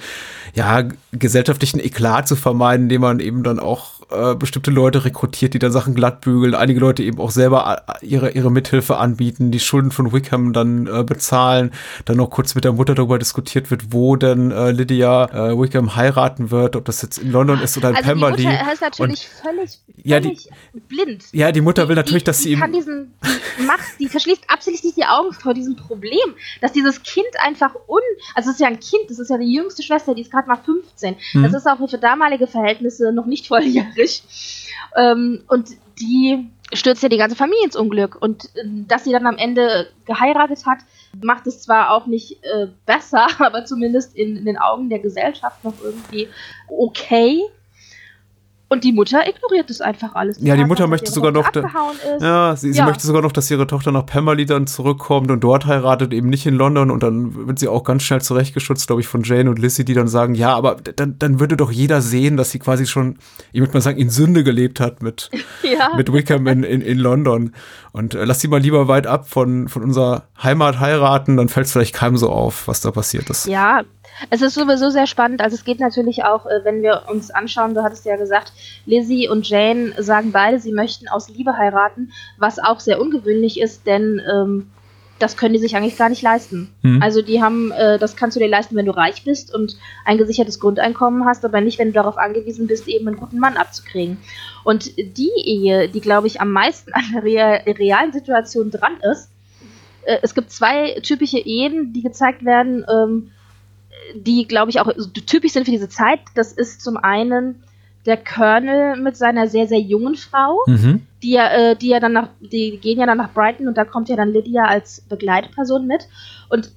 ja, gesellschaftlichen Eklat zu vermeiden, indem man eben dann auch äh, bestimmte Leute rekrutiert, die dann Sachen glattbügeln, einige Leute eben auch selber äh, ihre, ihre Mithilfe anbieten, die Schulden von Wickham dann äh, bezahlen, dann noch kurz mit der Mutter darüber diskutiert wird, wo denn äh, Lydia äh, Wickham heiraten wird, ob das jetzt in London ist oder in also Pemberley. Die Mutter ist natürlich Und, völlig, ja, die, blind. Ja, die Mutter will natürlich, die, dass sie ihm. Diesen, die, macht, die verschließt absichtlich die Augen vor diesem Problem, dass dieses Kind einfach un. Also, es ist ja ein Kind, das ist ja die jüngste Schwester, die ist gerade mal 15. Mhm. Das ist auch für damalige Verhältnisse noch nicht volljährig. Ähm, und die stürzt ja die ganze Familie ins Unglück. Und äh, dass sie dann am Ende geheiratet hat, macht es zwar auch nicht äh, besser, [laughs] aber zumindest in, in den Augen der Gesellschaft noch irgendwie okay. Und die Mutter ignoriert das einfach alles. Die ja, die Mutter möchte sogar noch, ja, sie, sie ja. möchte sogar noch, dass ihre Tochter nach Pemberley dann zurückkommt und dort heiratet, eben nicht in London. Und dann wird sie auch ganz schnell zurechtgeschützt, glaube ich, von Jane und Lizzie, die dann sagen, ja, aber dann, dann würde doch jeder sehen, dass sie quasi schon, ich würde mal sagen, in Sünde gelebt hat mit, [laughs] ja. mit Wickham in, in, in London. Und äh, lass sie mal lieber weit ab von, von unserer Heimat heiraten, dann fällt es vielleicht keinem so auf, was da passiert ist. Ja, es ist sowieso sehr spannend. Also es geht natürlich auch, äh, wenn wir uns anschauen, du hattest ja gesagt, Lizzie und Jane sagen beide, sie möchten aus Liebe heiraten, was auch sehr ungewöhnlich ist, denn ähm, das können die sich eigentlich gar nicht leisten. Mhm. Also die haben, äh, das kannst du dir leisten, wenn du reich bist und ein gesichertes Grundeinkommen hast, aber nicht, wenn du darauf angewiesen bist, eben einen guten Mann abzukriegen. Und die Ehe, die, glaube ich, am meisten an der realen Situation dran ist, äh, es gibt zwei typische Ehen, die gezeigt werden, ähm, die, glaube ich, auch typisch sind für diese Zeit. Das ist zum einen der Colonel mit seiner sehr, sehr jungen Frau, mhm. die ja, äh, die ja dann nach, die gehen ja dann nach Brighton und da kommt ja dann Lydia als Begleitperson mit. Und äh,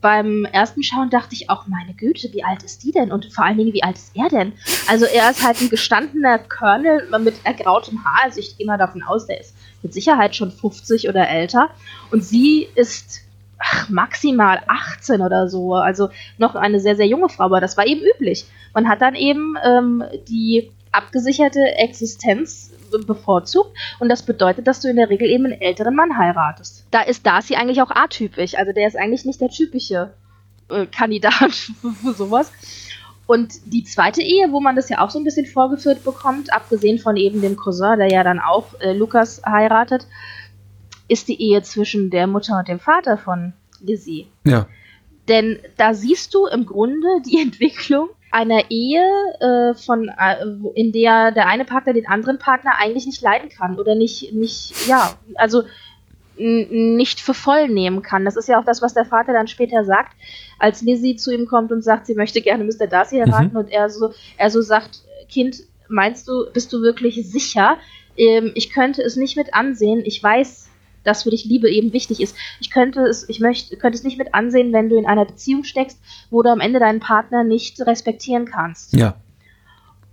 beim ersten Schauen dachte ich auch, meine Güte, wie alt ist die denn? Und vor allen Dingen, wie alt ist er denn? Also er ist halt ein gestandener Colonel mit ergrautem Haar. Also ich gehe mal davon aus, der ist mit Sicherheit schon 50 oder älter. Und sie ist ach, maximal 18 oder so. Also noch eine sehr, sehr junge Frau, aber das war eben üblich. Man hat dann eben ähm, die abgesicherte Existenz bevorzugt und das bedeutet, dass du in der Regel eben einen älteren Mann heiratest. Da ist Darcy eigentlich auch atypisch, also der ist eigentlich nicht der typische äh, Kandidat [laughs] für sowas. Und die zweite Ehe, wo man das ja auch so ein bisschen vorgeführt bekommt, abgesehen von eben dem Cousin, der ja dann auch äh, Lukas heiratet, ist die Ehe zwischen der Mutter und dem Vater von Lizzie. Ja. Denn da siehst du im Grunde die [laughs] Entwicklung einer Ehe, äh, von, äh, in der der eine Partner den anderen Partner eigentlich nicht leiden kann oder nicht, nicht ja, also nicht für voll nehmen kann. Das ist ja auch das, was der Vater dann später sagt, als Lizzie zu ihm kommt und sagt, sie möchte gerne Mr. Darcy heiraten mhm. und er so, er so sagt, Kind, meinst du, bist du wirklich sicher? Ähm, ich könnte es nicht mit ansehen. Ich weiß, dass für dich Liebe eben wichtig ist. Ich könnte es, ich möchte, könnte es nicht mit ansehen, wenn du in einer Beziehung steckst, wo du am Ende deinen Partner nicht respektieren kannst. Ja.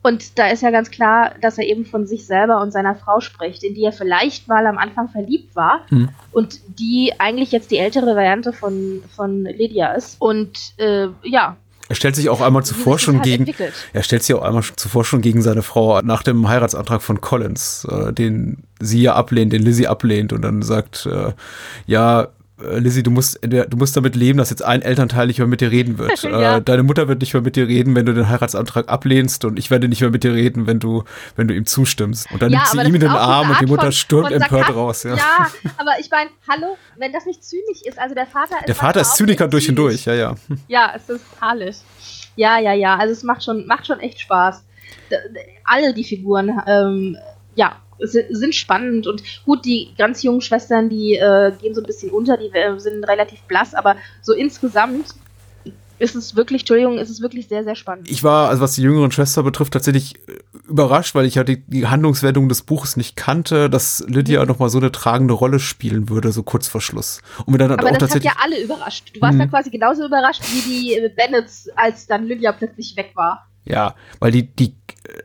Und da ist ja ganz klar, dass er eben von sich selber und seiner Frau spricht, in die er vielleicht mal am Anfang verliebt war mhm. und die eigentlich jetzt die ältere Variante von, von Lydia ist. Und äh, ja, er stellt sich auch einmal zuvor schon gegen. Entwickelt. Er stellt sich auch einmal zuvor schon gegen seine Frau nach dem Heiratsantrag von Collins, äh, den sie ja ablehnt, den Lizzie ablehnt und dann sagt, äh, ja, Lizzie, du musst, du musst damit leben, dass jetzt ein Elternteil nicht mehr mit dir reden [laughs] wird. ja. äh, deine Mutter wird nicht mehr mit dir reden, wenn du den Heiratsantrag ablehnst und ich werde nicht mehr mit dir reden, wenn du, wenn du ihm zustimmst. Und dann ja, nimmt sie ihm in den Arm und die Mutter von, stürmt von empört raus. Ja, ja aber ich meine, hallo, wenn das nicht zynisch ist, also der Vater ist. Der Vater ist Zyniker durch und durch, ja, ja. Ja, es ist herrlich. Ja, ja, ja, also es macht schon, macht schon echt Spaß. Alle die Figuren, ähm, ja, sind spannend und gut, die ganz jungen Schwestern, die äh, gehen so ein bisschen unter, die äh, sind relativ blass, aber so insgesamt ist es wirklich, Entschuldigung, ist es wirklich sehr, sehr spannend. Ich war, also was die jüngeren Schwester betrifft, tatsächlich äh, überrascht, weil ich ja die, die Handlungswendung des Buches nicht kannte, dass Lydia mhm. noch mal so eine tragende Rolle spielen würde, so kurz vor Schluss. Und mir dann Aber auch das hat ja alle überrascht. Du warst mhm. ja quasi genauso überrascht wie die Bennets, als dann Lydia plötzlich weg war. Ja, weil die, die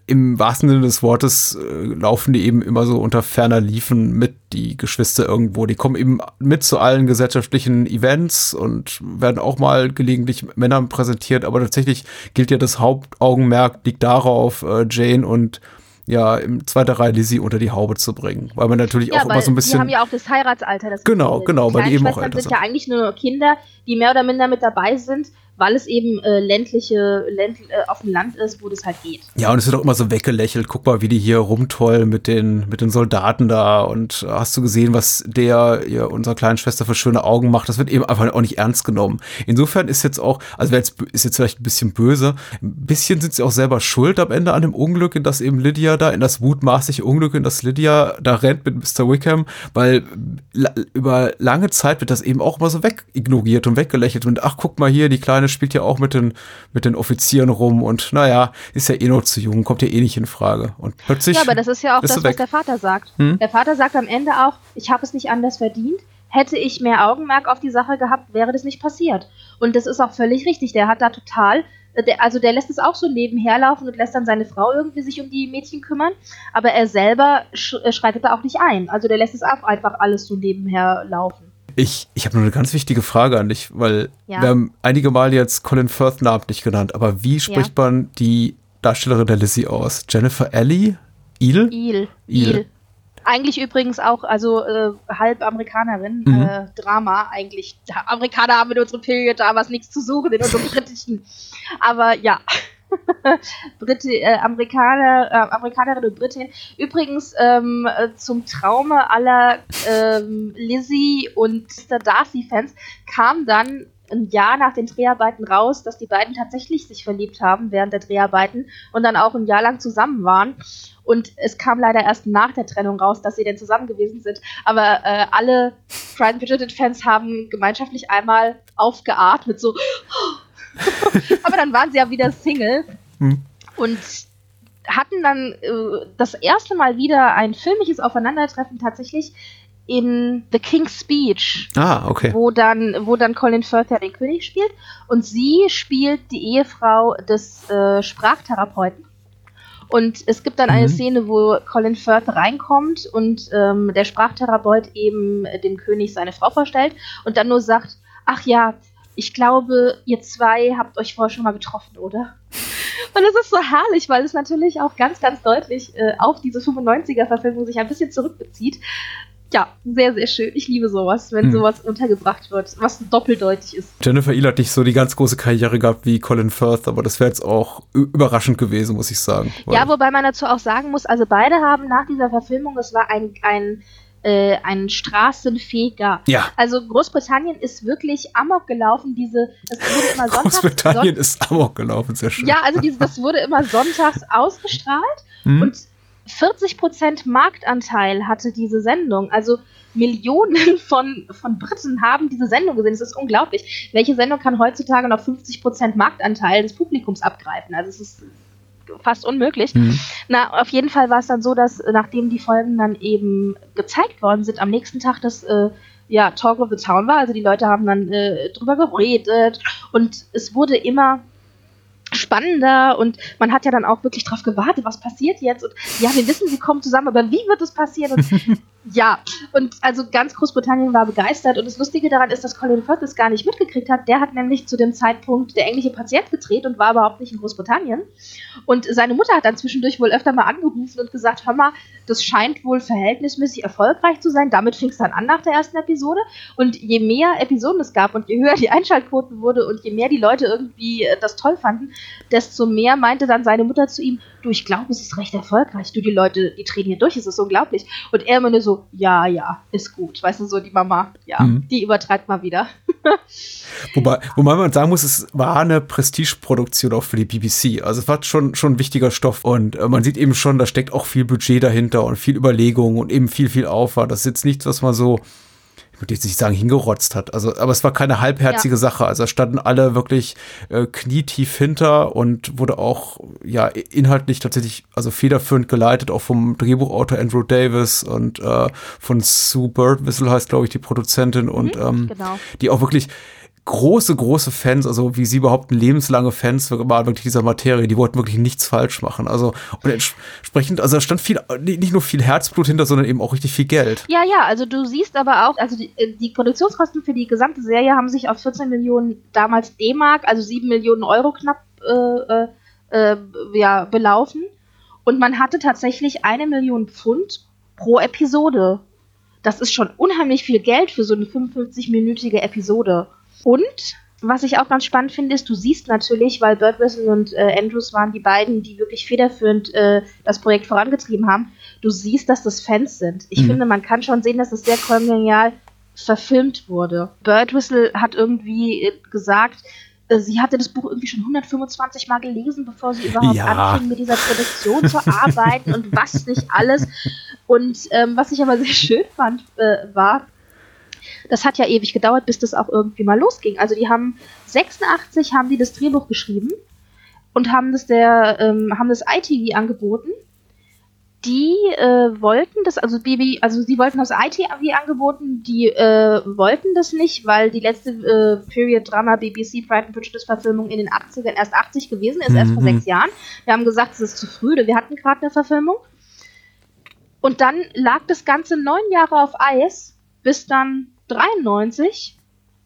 im wahrsten Sinne des Wortes äh, laufen die eben immer so unter ferner Liefen mit, die Geschwister irgendwo. Die kommen eben mit zu allen gesellschaftlichen Events und werden auch mal gelegentlich Männern präsentiert, aber tatsächlich gilt ja das Hauptaugenmerk liegt darauf, äh, Jane und ja, im zweiter Reihe Lizzie unter die Haube zu bringen. Weil man natürlich ja, auch immer so ein bisschen. Die haben ja auch das Heiratsalter. Das genau, genau, weil die eben auch älter sind. ja eigentlich nur Kinder, die mehr oder minder mit dabei sind weil es eben äh, ländliche, ländl äh, auf dem Land ist, wo das halt geht. Ja, und es wird auch immer so weggelächelt. Guck mal, wie die hier rumtollen mit den, mit den Soldaten da. Und hast du gesehen, was der, ja, unserer kleinen Schwester für schöne Augen macht? Das wird eben einfach auch nicht ernst genommen. Insofern ist jetzt auch, also jetzt, ist jetzt vielleicht ein bisschen böse, ein bisschen sind sie auch selber schuld am Ende an dem Unglück, in das eben Lydia da, in das mutmaßliche Unglück, in das Lydia da rennt mit Mr. Wickham, weil über lange Zeit wird das eben auch immer so wegignoriert und weggelächelt und ach, guck mal hier, die kleine spielt ja auch mit den, mit den Offizieren rum und naja, ist ja eh noch zu jung, kommt ja eh nicht in Frage. Und plötzlich. Ja, aber das ist ja auch das, was der Vater sagt. Hm? Der Vater sagt am Ende auch, ich habe es nicht anders verdient. Hätte ich mehr Augenmerk auf die Sache gehabt, wäre das nicht passiert. Und das ist auch völlig richtig. Der hat da total der, also der lässt es auch so nebenher laufen und lässt dann seine Frau irgendwie sich um die Mädchen kümmern, aber er selber sch äh, schreitet da auch nicht ein. Also der lässt es auch einfach alles so nebenher laufen. Ich, ich habe nur eine ganz wichtige Frage an dich, weil ja. wir haben einige Mal jetzt Colin Firth namentlich genannt, aber wie spricht ja. man die Darstellerin der Lizzie aus? Jennifer Ellie? Il? Il. Il. Eigentlich übrigens auch, also äh, halb Amerikanerin, mhm. äh, Drama eigentlich. Amerikaner haben in unserem Period damals nichts zu suchen, in unserem [laughs] britischen. Aber ja. [laughs] Brit äh, Amerikaner, äh, Amerikanerin und Britin. Übrigens ähm, äh, zum Traume aller ähm, Lizzie und Mr. Darcy-Fans kam dann ein Jahr nach den Dreharbeiten raus, dass die beiden tatsächlich sich verliebt haben während der Dreharbeiten und dann auch ein Jahr lang zusammen waren. Und es kam leider erst nach der Trennung raus, dass sie denn zusammen gewesen sind. Aber äh, alle Pride Bridgerton-Fans haben gemeinschaftlich einmal aufgeatmet, so. [laughs] Aber dann waren sie ja wieder Single hm. und hatten dann äh, das erste Mal wieder ein filmisches Aufeinandertreffen tatsächlich in The King's Speech. Ah, okay. Wo dann, wo dann Colin Firth ja den König spielt. Und sie spielt die Ehefrau des äh, Sprachtherapeuten. Und es gibt dann eine mhm. Szene, wo Colin Firth reinkommt und ähm, der Sprachtherapeut eben dem König seine Frau vorstellt und dann nur sagt, ach ja, ich glaube, ihr zwei habt euch vorher schon mal getroffen, oder? Und es ist so herrlich, weil es natürlich auch ganz, ganz deutlich äh, auf diese 95er-Verfilmung sich ein bisschen zurückbezieht. Ja, sehr, sehr schön. Ich liebe sowas, wenn hm. sowas untergebracht wird, was doppeldeutig ist. Jennifer Eel hat nicht so die ganz große Karriere gehabt wie Colin Firth, aber das wäre jetzt auch überraschend gewesen, muss ich sagen. Ja, wobei man dazu auch sagen muss, also beide haben nach dieser Verfilmung, es war ein, ein äh, ein Straßenfeger. Ja. Also Großbritannien ist wirklich amok gelaufen. Diese, das wurde immer [laughs] sonntags. Großbritannien Son ist amok gelaufen, sehr schön. Ja, also diese, das wurde immer sonntags ausgestrahlt mhm. und 40% Marktanteil hatte diese Sendung. Also Millionen [laughs] von, von Briten haben diese Sendung gesehen. Es ist unglaublich. Welche Sendung kann heutzutage noch 50% Marktanteil des Publikums abgreifen? Also es ist fast unmöglich. Mhm. Na, auf jeden Fall war es dann so, dass äh, nachdem die Folgen dann eben gezeigt worden sind, am nächsten Tag das äh, ja, Talk of the Town war. Also die Leute haben dann äh, drüber geredet und es wurde immer spannender und man hat ja dann auch wirklich drauf gewartet, was passiert jetzt und ja, wir wissen, sie kommen zusammen, aber wie wird es passieren und ja, und also ganz Großbritannien war begeistert und das Lustige daran ist, dass Colin Firth das gar nicht mitgekriegt hat. Der hat nämlich zu dem Zeitpunkt der englische Patient gedreht und war überhaupt nicht in Großbritannien. Und seine Mutter hat dann zwischendurch wohl öfter mal angerufen und gesagt, hör mal, das scheint wohl verhältnismäßig erfolgreich zu sein. Damit fing es dann an nach der ersten Episode. Und je mehr Episoden es gab und je höher die Einschaltquoten wurde und je mehr die Leute irgendwie äh, das toll fanden, desto mehr meinte dann seine Mutter zu ihm, du, ich glaube, es ist recht erfolgreich. Du, die Leute, die drehen hier durch, es ist unglaublich. Und er immer nur so, ja, ja, ist gut. Weißt du, so die Mama, ja, mhm. die übertreibt mal wieder. [laughs] wobei, wobei man sagen muss, es war eine Prestigeproduktion auch für die BBC. Also es war schon, schon wichtiger Stoff und äh, man sieht eben schon, da steckt auch viel Budget dahinter und viel Überlegung und eben viel, viel Aufwand. Das ist jetzt nichts, was man so würde jetzt nicht sagen, hingerotzt hat. Also, aber es war keine halbherzige ja. Sache. Also standen alle wirklich äh, knietief hinter und wurde auch ja inhaltlich tatsächlich also federführend geleitet, auch vom Drehbuchautor Andrew Davis und äh, von Sue Birdwhistle heißt, glaube ich, die Produzentin mhm, und ähm, genau. die auch wirklich große, große Fans, also wie sie behaupten, lebenslange Fans waren wirklich dieser Materie, die wollten wirklich nichts falsch machen. Also und entsprechend, also da stand viel, nicht nur viel Herzblut hinter, sondern eben auch richtig viel Geld. Ja, ja, also du siehst aber auch, also die, äh, die Produktionskosten für die gesamte Serie haben sich auf 14 Millionen damals D-Mark, also 7 Millionen Euro knapp äh, äh, äh, ja, belaufen. Und man hatte tatsächlich eine Million Pfund pro Episode. Das ist schon unheimlich viel Geld für so eine 55-minütige Episode. Und was ich auch ganz spannend finde, ist, du siehst natürlich, weil Birdwhistle und äh, Andrews waren die beiden, die wirklich federführend äh, das Projekt vorangetrieben haben, du siehst, dass das Fans sind. Ich mhm. finde, man kann schon sehen, dass es sehr kongenial verfilmt wurde. Birdwhistle hat irgendwie äh, gesagt, äh, sie hatte das Buch irgendwie schon 125 Mal gelesen, bevor sie überhaupt ja. anfing, mit dieser Produktion zu arbeiten und was nicht alles. [laughs] Und ähm, was ich aber sehr schön fand, äh, war, das hat ja ewig gedauert, bis das auch irgendwie mal losging. Also die haben 86 haben die das Drehbuch geschrieben und haben das der ähm, haben das ITV angeboten. Die äh, wollten das, also BB, also sie wollten das ITV angeboten, die äh, wollten das nicht, weil die letzte äh, Period Drama BBC Pride and Prejudice Verfilmung in den 80ern erst 80 gewesen ist, mhm. erst vor mhm. sechs Jahren. Wir haben gesagt, es ist zu früh, wir hatten gerade eine Verfilmung. Und dann lag das Ganze neun Jahre auf Eis, bis dann 93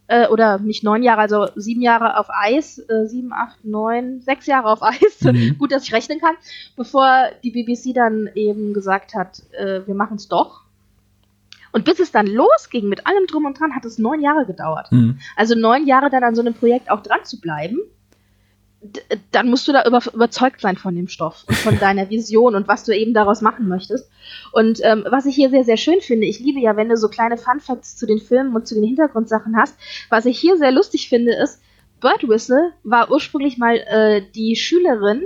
äh, oder nicht neun Jahre, also sieben Jahre auf Eis, äh, sieben, acht, neun, sechs Jahre auf Eis, mhm. [laughs] gut, dass ich rechnen kann, bevor die BBC dann eben gesagt hat, äh, wir machen es doch. Und bis es dann losging mit allem drum und dran, hat es neun Jahre gedauert. Mhm. Also neun Jahre dann an so einem Projekt auch dran zu bleiben dann musst du da über, überzeugt sein von dem Stoff und von deiner [laughs] Vision und was du eben daraus machen möchtest. Und ähm, was ich hier sehr, sehr schön finde, ich liebe ja, wenn du so kleine Fun Facts zu den Filmen und zu den Hintergrundsachen hast. Was ich hier sehr lustig finde, ist, Bird Whistle war ursprünglich mal äh, die Schülerin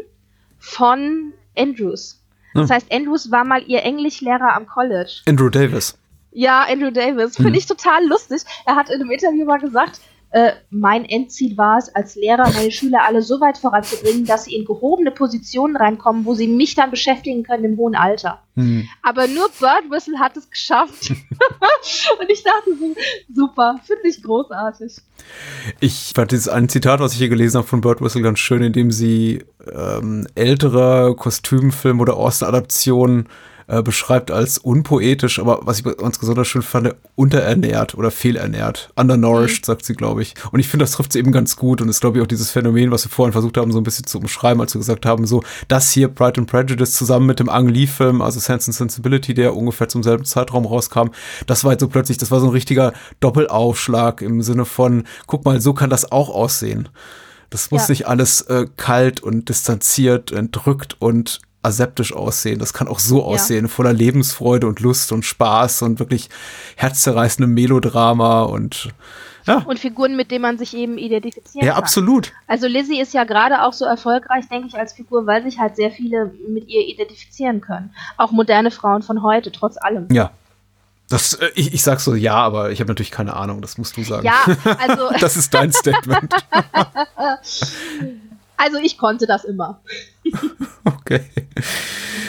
von Andrews. Das hm. heißt, Andrews war mal ihr Englischlehrer am College. Andrew Davis. Ja, Andrew Davis. Finde hm. ich total lustig. Er hat in einem Interview mal gesagt, äh, mein Endziel war es, als Lehrer meine Schüler alle so weit voranzubringen, dass sie in gehobene Positionen reinkommen, wo sie mich dann beschäftigen können im hohen Alter. Mhm. Aber nur Bird Whistle hat es geschafft. [laughs] Und ich dachte so, super, finde ich großartig. Ich fand dieses ein Zitat, was ich hier gelesen habe von Bird Whistle, ganz schön, in dem sie ähm, ältere Kostümfilme oder Austin-Adaptionen äh, beschreibt als unpoetisch, aber was ich ganz besonders schön fand, unterernährt oder fehlernährt. Undernourished, mhm. sagt sie, glaube ich. Und ich finde, das trifft sie eben ganz gut und ist, glaube ich, auch dieses Phänomen, was wir vorhin versucht haben, so ein bisschen zu umschreiben, als wir gesagt haben, so, das hier, Pride and Prejudice, zusammen mit dem Ang Lee-Film, also Sense and Sensibility, der ungefähr zum selben Zeitraum rauskam, das war jetzt so plötzlich, das war so ein richtiger Doppelaufschlag im Sinne von, guck mal, so kann das auch aussehen. Das muss ja. nicht alles äh, kalt und distanziert, entrückt und aseptisch aussehen. Das kann auch so ja. aussehen, voller Lebensfreude und Lust und Spaß und wirklich herzzerreißendem Melodrama und ja. Und Figuren, mit denen man sich eben identifizieren ja, kann. Ja, absolut. Also Lizzie ist ja gerade auch so erfolgreich, denke ich, als Figur, weil sich halt sehr viele mit ihr identifizieren können. Auch moderne Frauen von heute, trotz allem. Ja. Das, äh, ich, ich sag so ja, aber ich habe natürlich keine Ahnung, das musst du sagen. Ja, also. [laughs] das ist dein Statement. [laughs] also ich konnte das immer. [laughs] okay.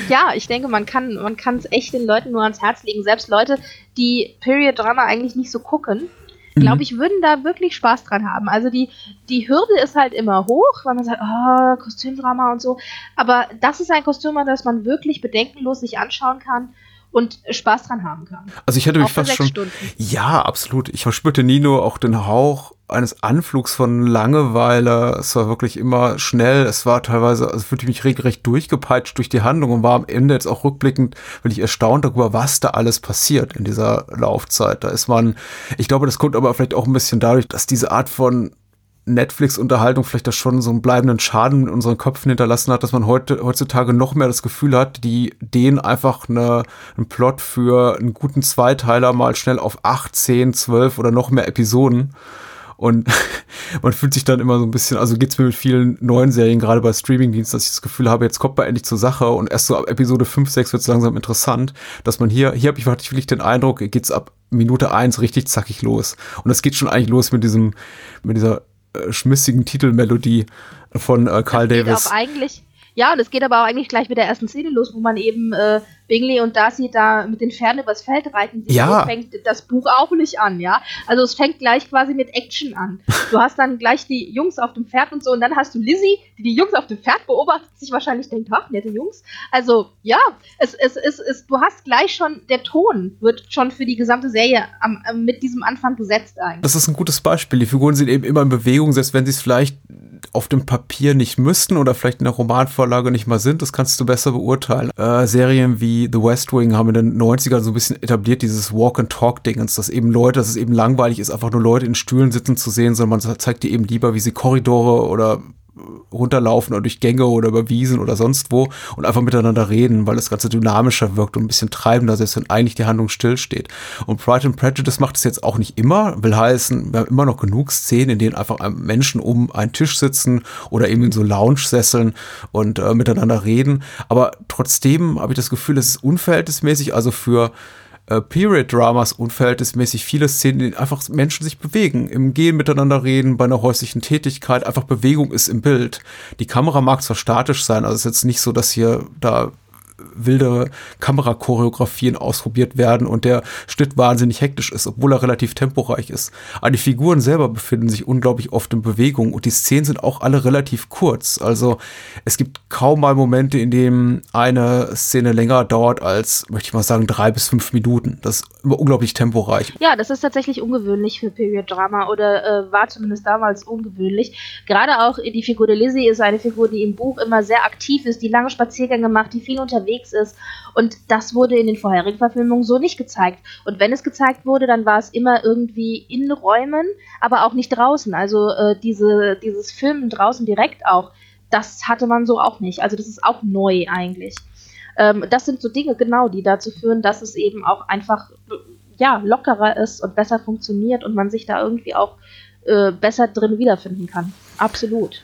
Ja, ich denke, man kann man es echt den Leuten nur ans Herz legen. Selbst Leute, die Period-Drama eigentlich nicht so gucken, glaube mhm. ich, würden da wirklich Spaß dran haben. Also die, die Hürde ist halt immer hoch, weil man sagt, oh, Kostümdrama und so. Aber das ist ein Kostüm, das man wirklich bedenkenlos sich anschauen kann und Spaß dran haben kann. Also ich hätte mich fast schon. Stunden. Ja, absolut. Ich verspürte nie nur auch den Hauch eines Anflugs von Langeweile. Es war wirklich immer schnell. Es war teilweise, also fühlte ich mich regelrecht durchgepeitscht durch die Handlung und war am Ende jetzt auch rückblickend wirklich erstaunt darüber, was da alles passiert in dieser Laufzeit. Da ist man, ich glaube, das kommt aber vielleicht auch ein bisschen dadurch, dass diese Art von Netflix-Unterhaltung vielleicht da schon so einen bleibenden Schaden in unseren Köpfen hinterlassen hat, dass man heute, heutzutage noch mehr das Gefühl hat, die denen einfach eine, einen Plot für einen guten Zweiteiler mal schnell auf 8, 10, 12 oder noch mehr Episoden und [laughs] man fühlt sich dann immer so ein bisschen, also geht's mir mit vielen neuen Serien, gerade bei Streamingdiensten, dass ich das Gefühl habe, jetzt kommt man endlich zur Sache und erst so ab Episode 5, 6 wird es langsam interessant, dass man hier, hier habe ich wirklich den Eindruck, geht's ab Minute 1 richtig zackig los. Und es geht schon eigentlich los mit diesem, mit dieser äh, schmissigen Titelmelodie von äh, Carl Davis. Auch eigentlich, ja, und es geht aber auch eigentlich gleich mit der ersten Szene los, wo man eben äh, Bingley und Darcy da mit den Pferden übers Feld reiten. Ja. Fängt das Buch auch nicht an, ja. Also es fängt gleich quasi mit Action an. Du hast dann gleich die Jungs auf dem Pferd und so und dann hast du Lizzie, die die Jungs auf dem Pferd beobachtet, sich wahrscheinlich denkt, ach, nette Jungs. Also ja, es, es, es, es, du hast gleich schon, der Ton wird schon für die gesamte Serie am, mit diesem Anfang gesetzt eigentlich. Das ist ein gutes Beispiel. Die Figuren sind eben immer in Bewegung, selbst wenn sie es vielleicht auf dem Papier nicht müssten oder vielleicht in der Romanvorlage nicht mal sind, das kannst du besser beurteilen. Äh, Serien wie The West Wing haben in den 90ern so ein bisschen etabliert, dieses Walk-and-Talk-Dingens, dass eben Leute, dass es eben langweilig ist, einfach nur Leute in Stühlen sitzen zu sehen, sondern man zeigt dir eben lieber, wie sie Korridore oder runterlaufen oder durch Gänge oder über Wiesen oder sonst wo und einfach miteinander reden, weil das Ganze dynamischer wirkt und ein bisschen treibender, selbst wenn eigentlich die Handlung stillsteht. Und Pride and Prejudice macht es jetzt auch nicht immer, will heißen, wir haben immer noch genug Szenen, in denen einfach Menschen um einen Tisch sitzen oder eben in so Lounge-Sesseln und äh, miteinander reden. Aber trotzdem habe ich das Gefühl, es ist unverhältnismäßig, also für äh, Period-Dramas unverhältnismäßig viele Szenen, in denen einfach Menschen sich bewegen, im Gehen miteinander reden, bei einer häuslichen Tätigkeit, einfach Bewegung ist im Bild. Die Kamera mag zwar statisch sein, also es ist jetzt nicht so, dass hier da wilde Kamerachoreografien ausprobiert werden und der Schnitt wahnsinnig hektisch ist, obwohl er relativ temporeich ist. Aber die Figuren selber befinden sich unglaublich oft in Bewegung und die Szenen sind auch alle relativ kurz. Also es gibt kaum mal Momente, in denen eine Szene länger dauert als, möchte ich mal sagen, drei bis fünf Minuten. Das ist immer unglaublich temporeich. Ja, das ist tatsächlich ungewöhnlich für Period Drama oder äh, war zumindest damals ungewöhnlich. Gerade auch die Figur der Lizzie ist eine Figur, die im Buch immer sehr aktiv ist, die lange Spaziergänge macht, die viel unterwegs unterwegs ist. Und das wurde in den vorherigen Verfilmungen so nicht gezeigt. Und wenn es gezeigt wurde, dann war es immer irgendwie in Räumen, aber auch nicht draußen. Also äh, diese, dieses Filmen draußen direkt auch, das hatte man so auch nicht. Also das ist auch neu eigentlich. Ähm, das sind so Dinge genau, die dazu führen, dass es eben auch einfach ja, lockerer ist und besser funktioniert und man sich da irgendwie auch äh, besser drin wiederfinden kann. Absolut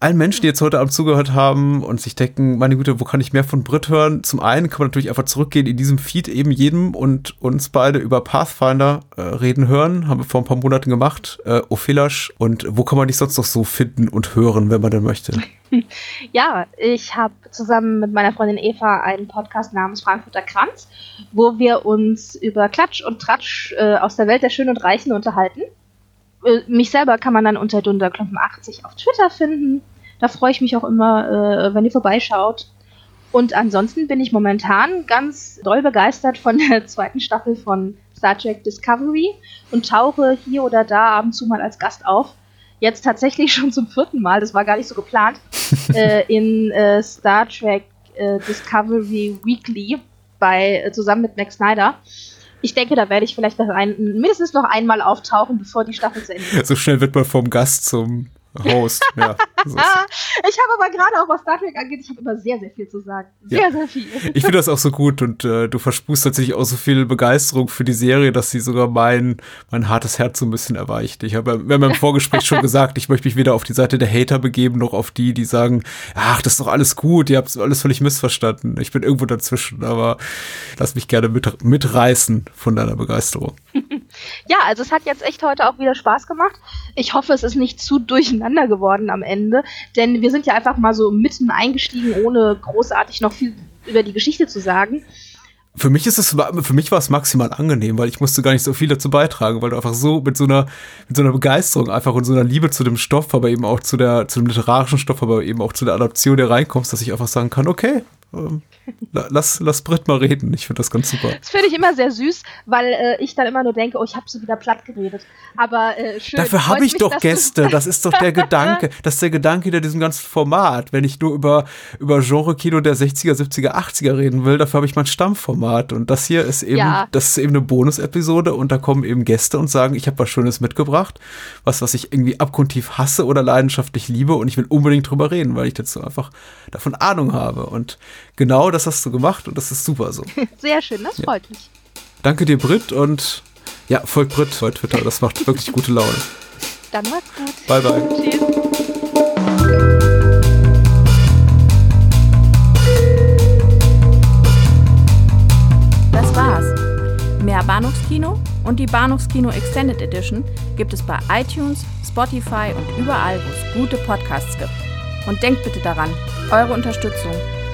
allen Menschen, die jetzt heute Abend zugehört haben und sich denken, meine Güte, wo kann ich mehr von Brit hören? Zum einen kann man natürlich einfach zurückgehen in diesem Feed eben jedem und uns beide über Pathfinder äh, reden hören. Haben wir vor ein paar Monaten gemacht. Äh, Ophilasch. Und wo kann man dich sonst noch so finden und hören, wenn man denn möchte? [laughs] Ja, ich habe zusammen mit meiner Freundin Eva einen Podcast namens Frankfurter Kranz, wo wir uns über Klatsch und Tratsch äh, aus der Welt der Schönen und Reichen unterhalten. Äh, mich selber kann man dann unter Dunderklumpen80 auf Twitter finden. Da freue ich mich auch immer, äh, wenn ihr vorbeischaut. Und ansonsten bin ich momentan ganz doll begeistert von [laughs] der zweiten Staffel von Star Trek Discovery und tauche hier oder da ab und zu mal als Gast auf. Jetzt tatsächlich [laughs] schon zum vierten Mal, das war gar nicht so geplant, [laughs] äh, in äh, Star Trek äh, Discovery Weekly bei, äh, zusammen mit Max Snyder ich denke, da werde ich vielleicht ein, mindestens noch einmal auftauchen, bevor die Staffel zu Ende [laughs] ist. So schnell wird man vom Gast zum Host, ja. [laughs] ich habe aber gerade auch was Star Trek angeht, ich habe immer sehr, sehr viel zu sagen. Sehr, ja. sehr viel. [laughs] Ich finde das auch so gut und äh, du verspust tatsächlich auch so viel Begeisterung für die Serie, dass sie sogar mein, mein hartes Herz so ein bisschen erweicht. Ich habe, wir haben im Vorgespräch schon [laughs] gesagt, ich möchte mich weder auf die Seite der Hater begeben, noch auf die, die sagen, ach, das ist doch alles gut, ihr habt alles völlig missverstanden. Ich bin irgendwo dazwischen, aber lass mich gerne mit, mitreißen von deiner Begeisterung. [laughs] ja, also es hat jetzt echt heute auch wieder Spaß gemacht. Ich hoffe, es ist nicht zu durcheinander geworden am Ende, denn wir sind ja einfach mal so mitten eingestiegen, ohne großartig noch viel über die Geschichte zu sagen. Für mich ist es, für mich war es maximal angenehm, weil ich musste gar nicht so viel dazu beitragen, weil du einfach so mit so einer, mit so einer Begeisterung einfach und so einer Liebe zu dem Stoff, aber eben auch zu der, zu dem literarischen Stoff, aber eben auch zu der Adaption, der reinkommst, dass ich einfach sagen kann, okay, ähm, lass, lass Britt mal reden. Ich finde das ganz super. Das finde ich immer sehr süß, weil äh, ich dann immer nur denke, oh, ich habe so wieder platt geredet. Aber äh, schön. Dafür habe ich mich, doch Gäste. Das ist doch der [laughs] Gedanke. Das ist der Gedanke hinter diesem ganzen Format. Wenn ich nur über, über Genre-Kino der 60er, 70er, 80er reden will, dafür habe ich mein Stammformat. Und das hier ist eben, ja. das ist eben eine Bonus-Episode und da kommen eben Gäste und sagen, ich habe was Schönes mitgebracht, was, was ich irgendwie abgrundtief hasse oder leidenschaftlich liebe und ich will unbedingt drüber reden, weil ich dazu einfach davon Ahnung habe. Und genau das hast du gemacht und das ist super so. [laughs] Sehr schön, das freut ja. mich. Danke dir, Britt, und ja, folgt Britt bei Twitter, das macht wirklich gute Laune. Dann macht's gut. Bye, bye. Tschüss. Das war's. Mehr Bahnhofskino und die Bahnhofskino Extended Edition gibt es bei iTunes, Spotify und überall, wo es gute Podcasts gibt. Und denkt bitte daran, eure Unterstützung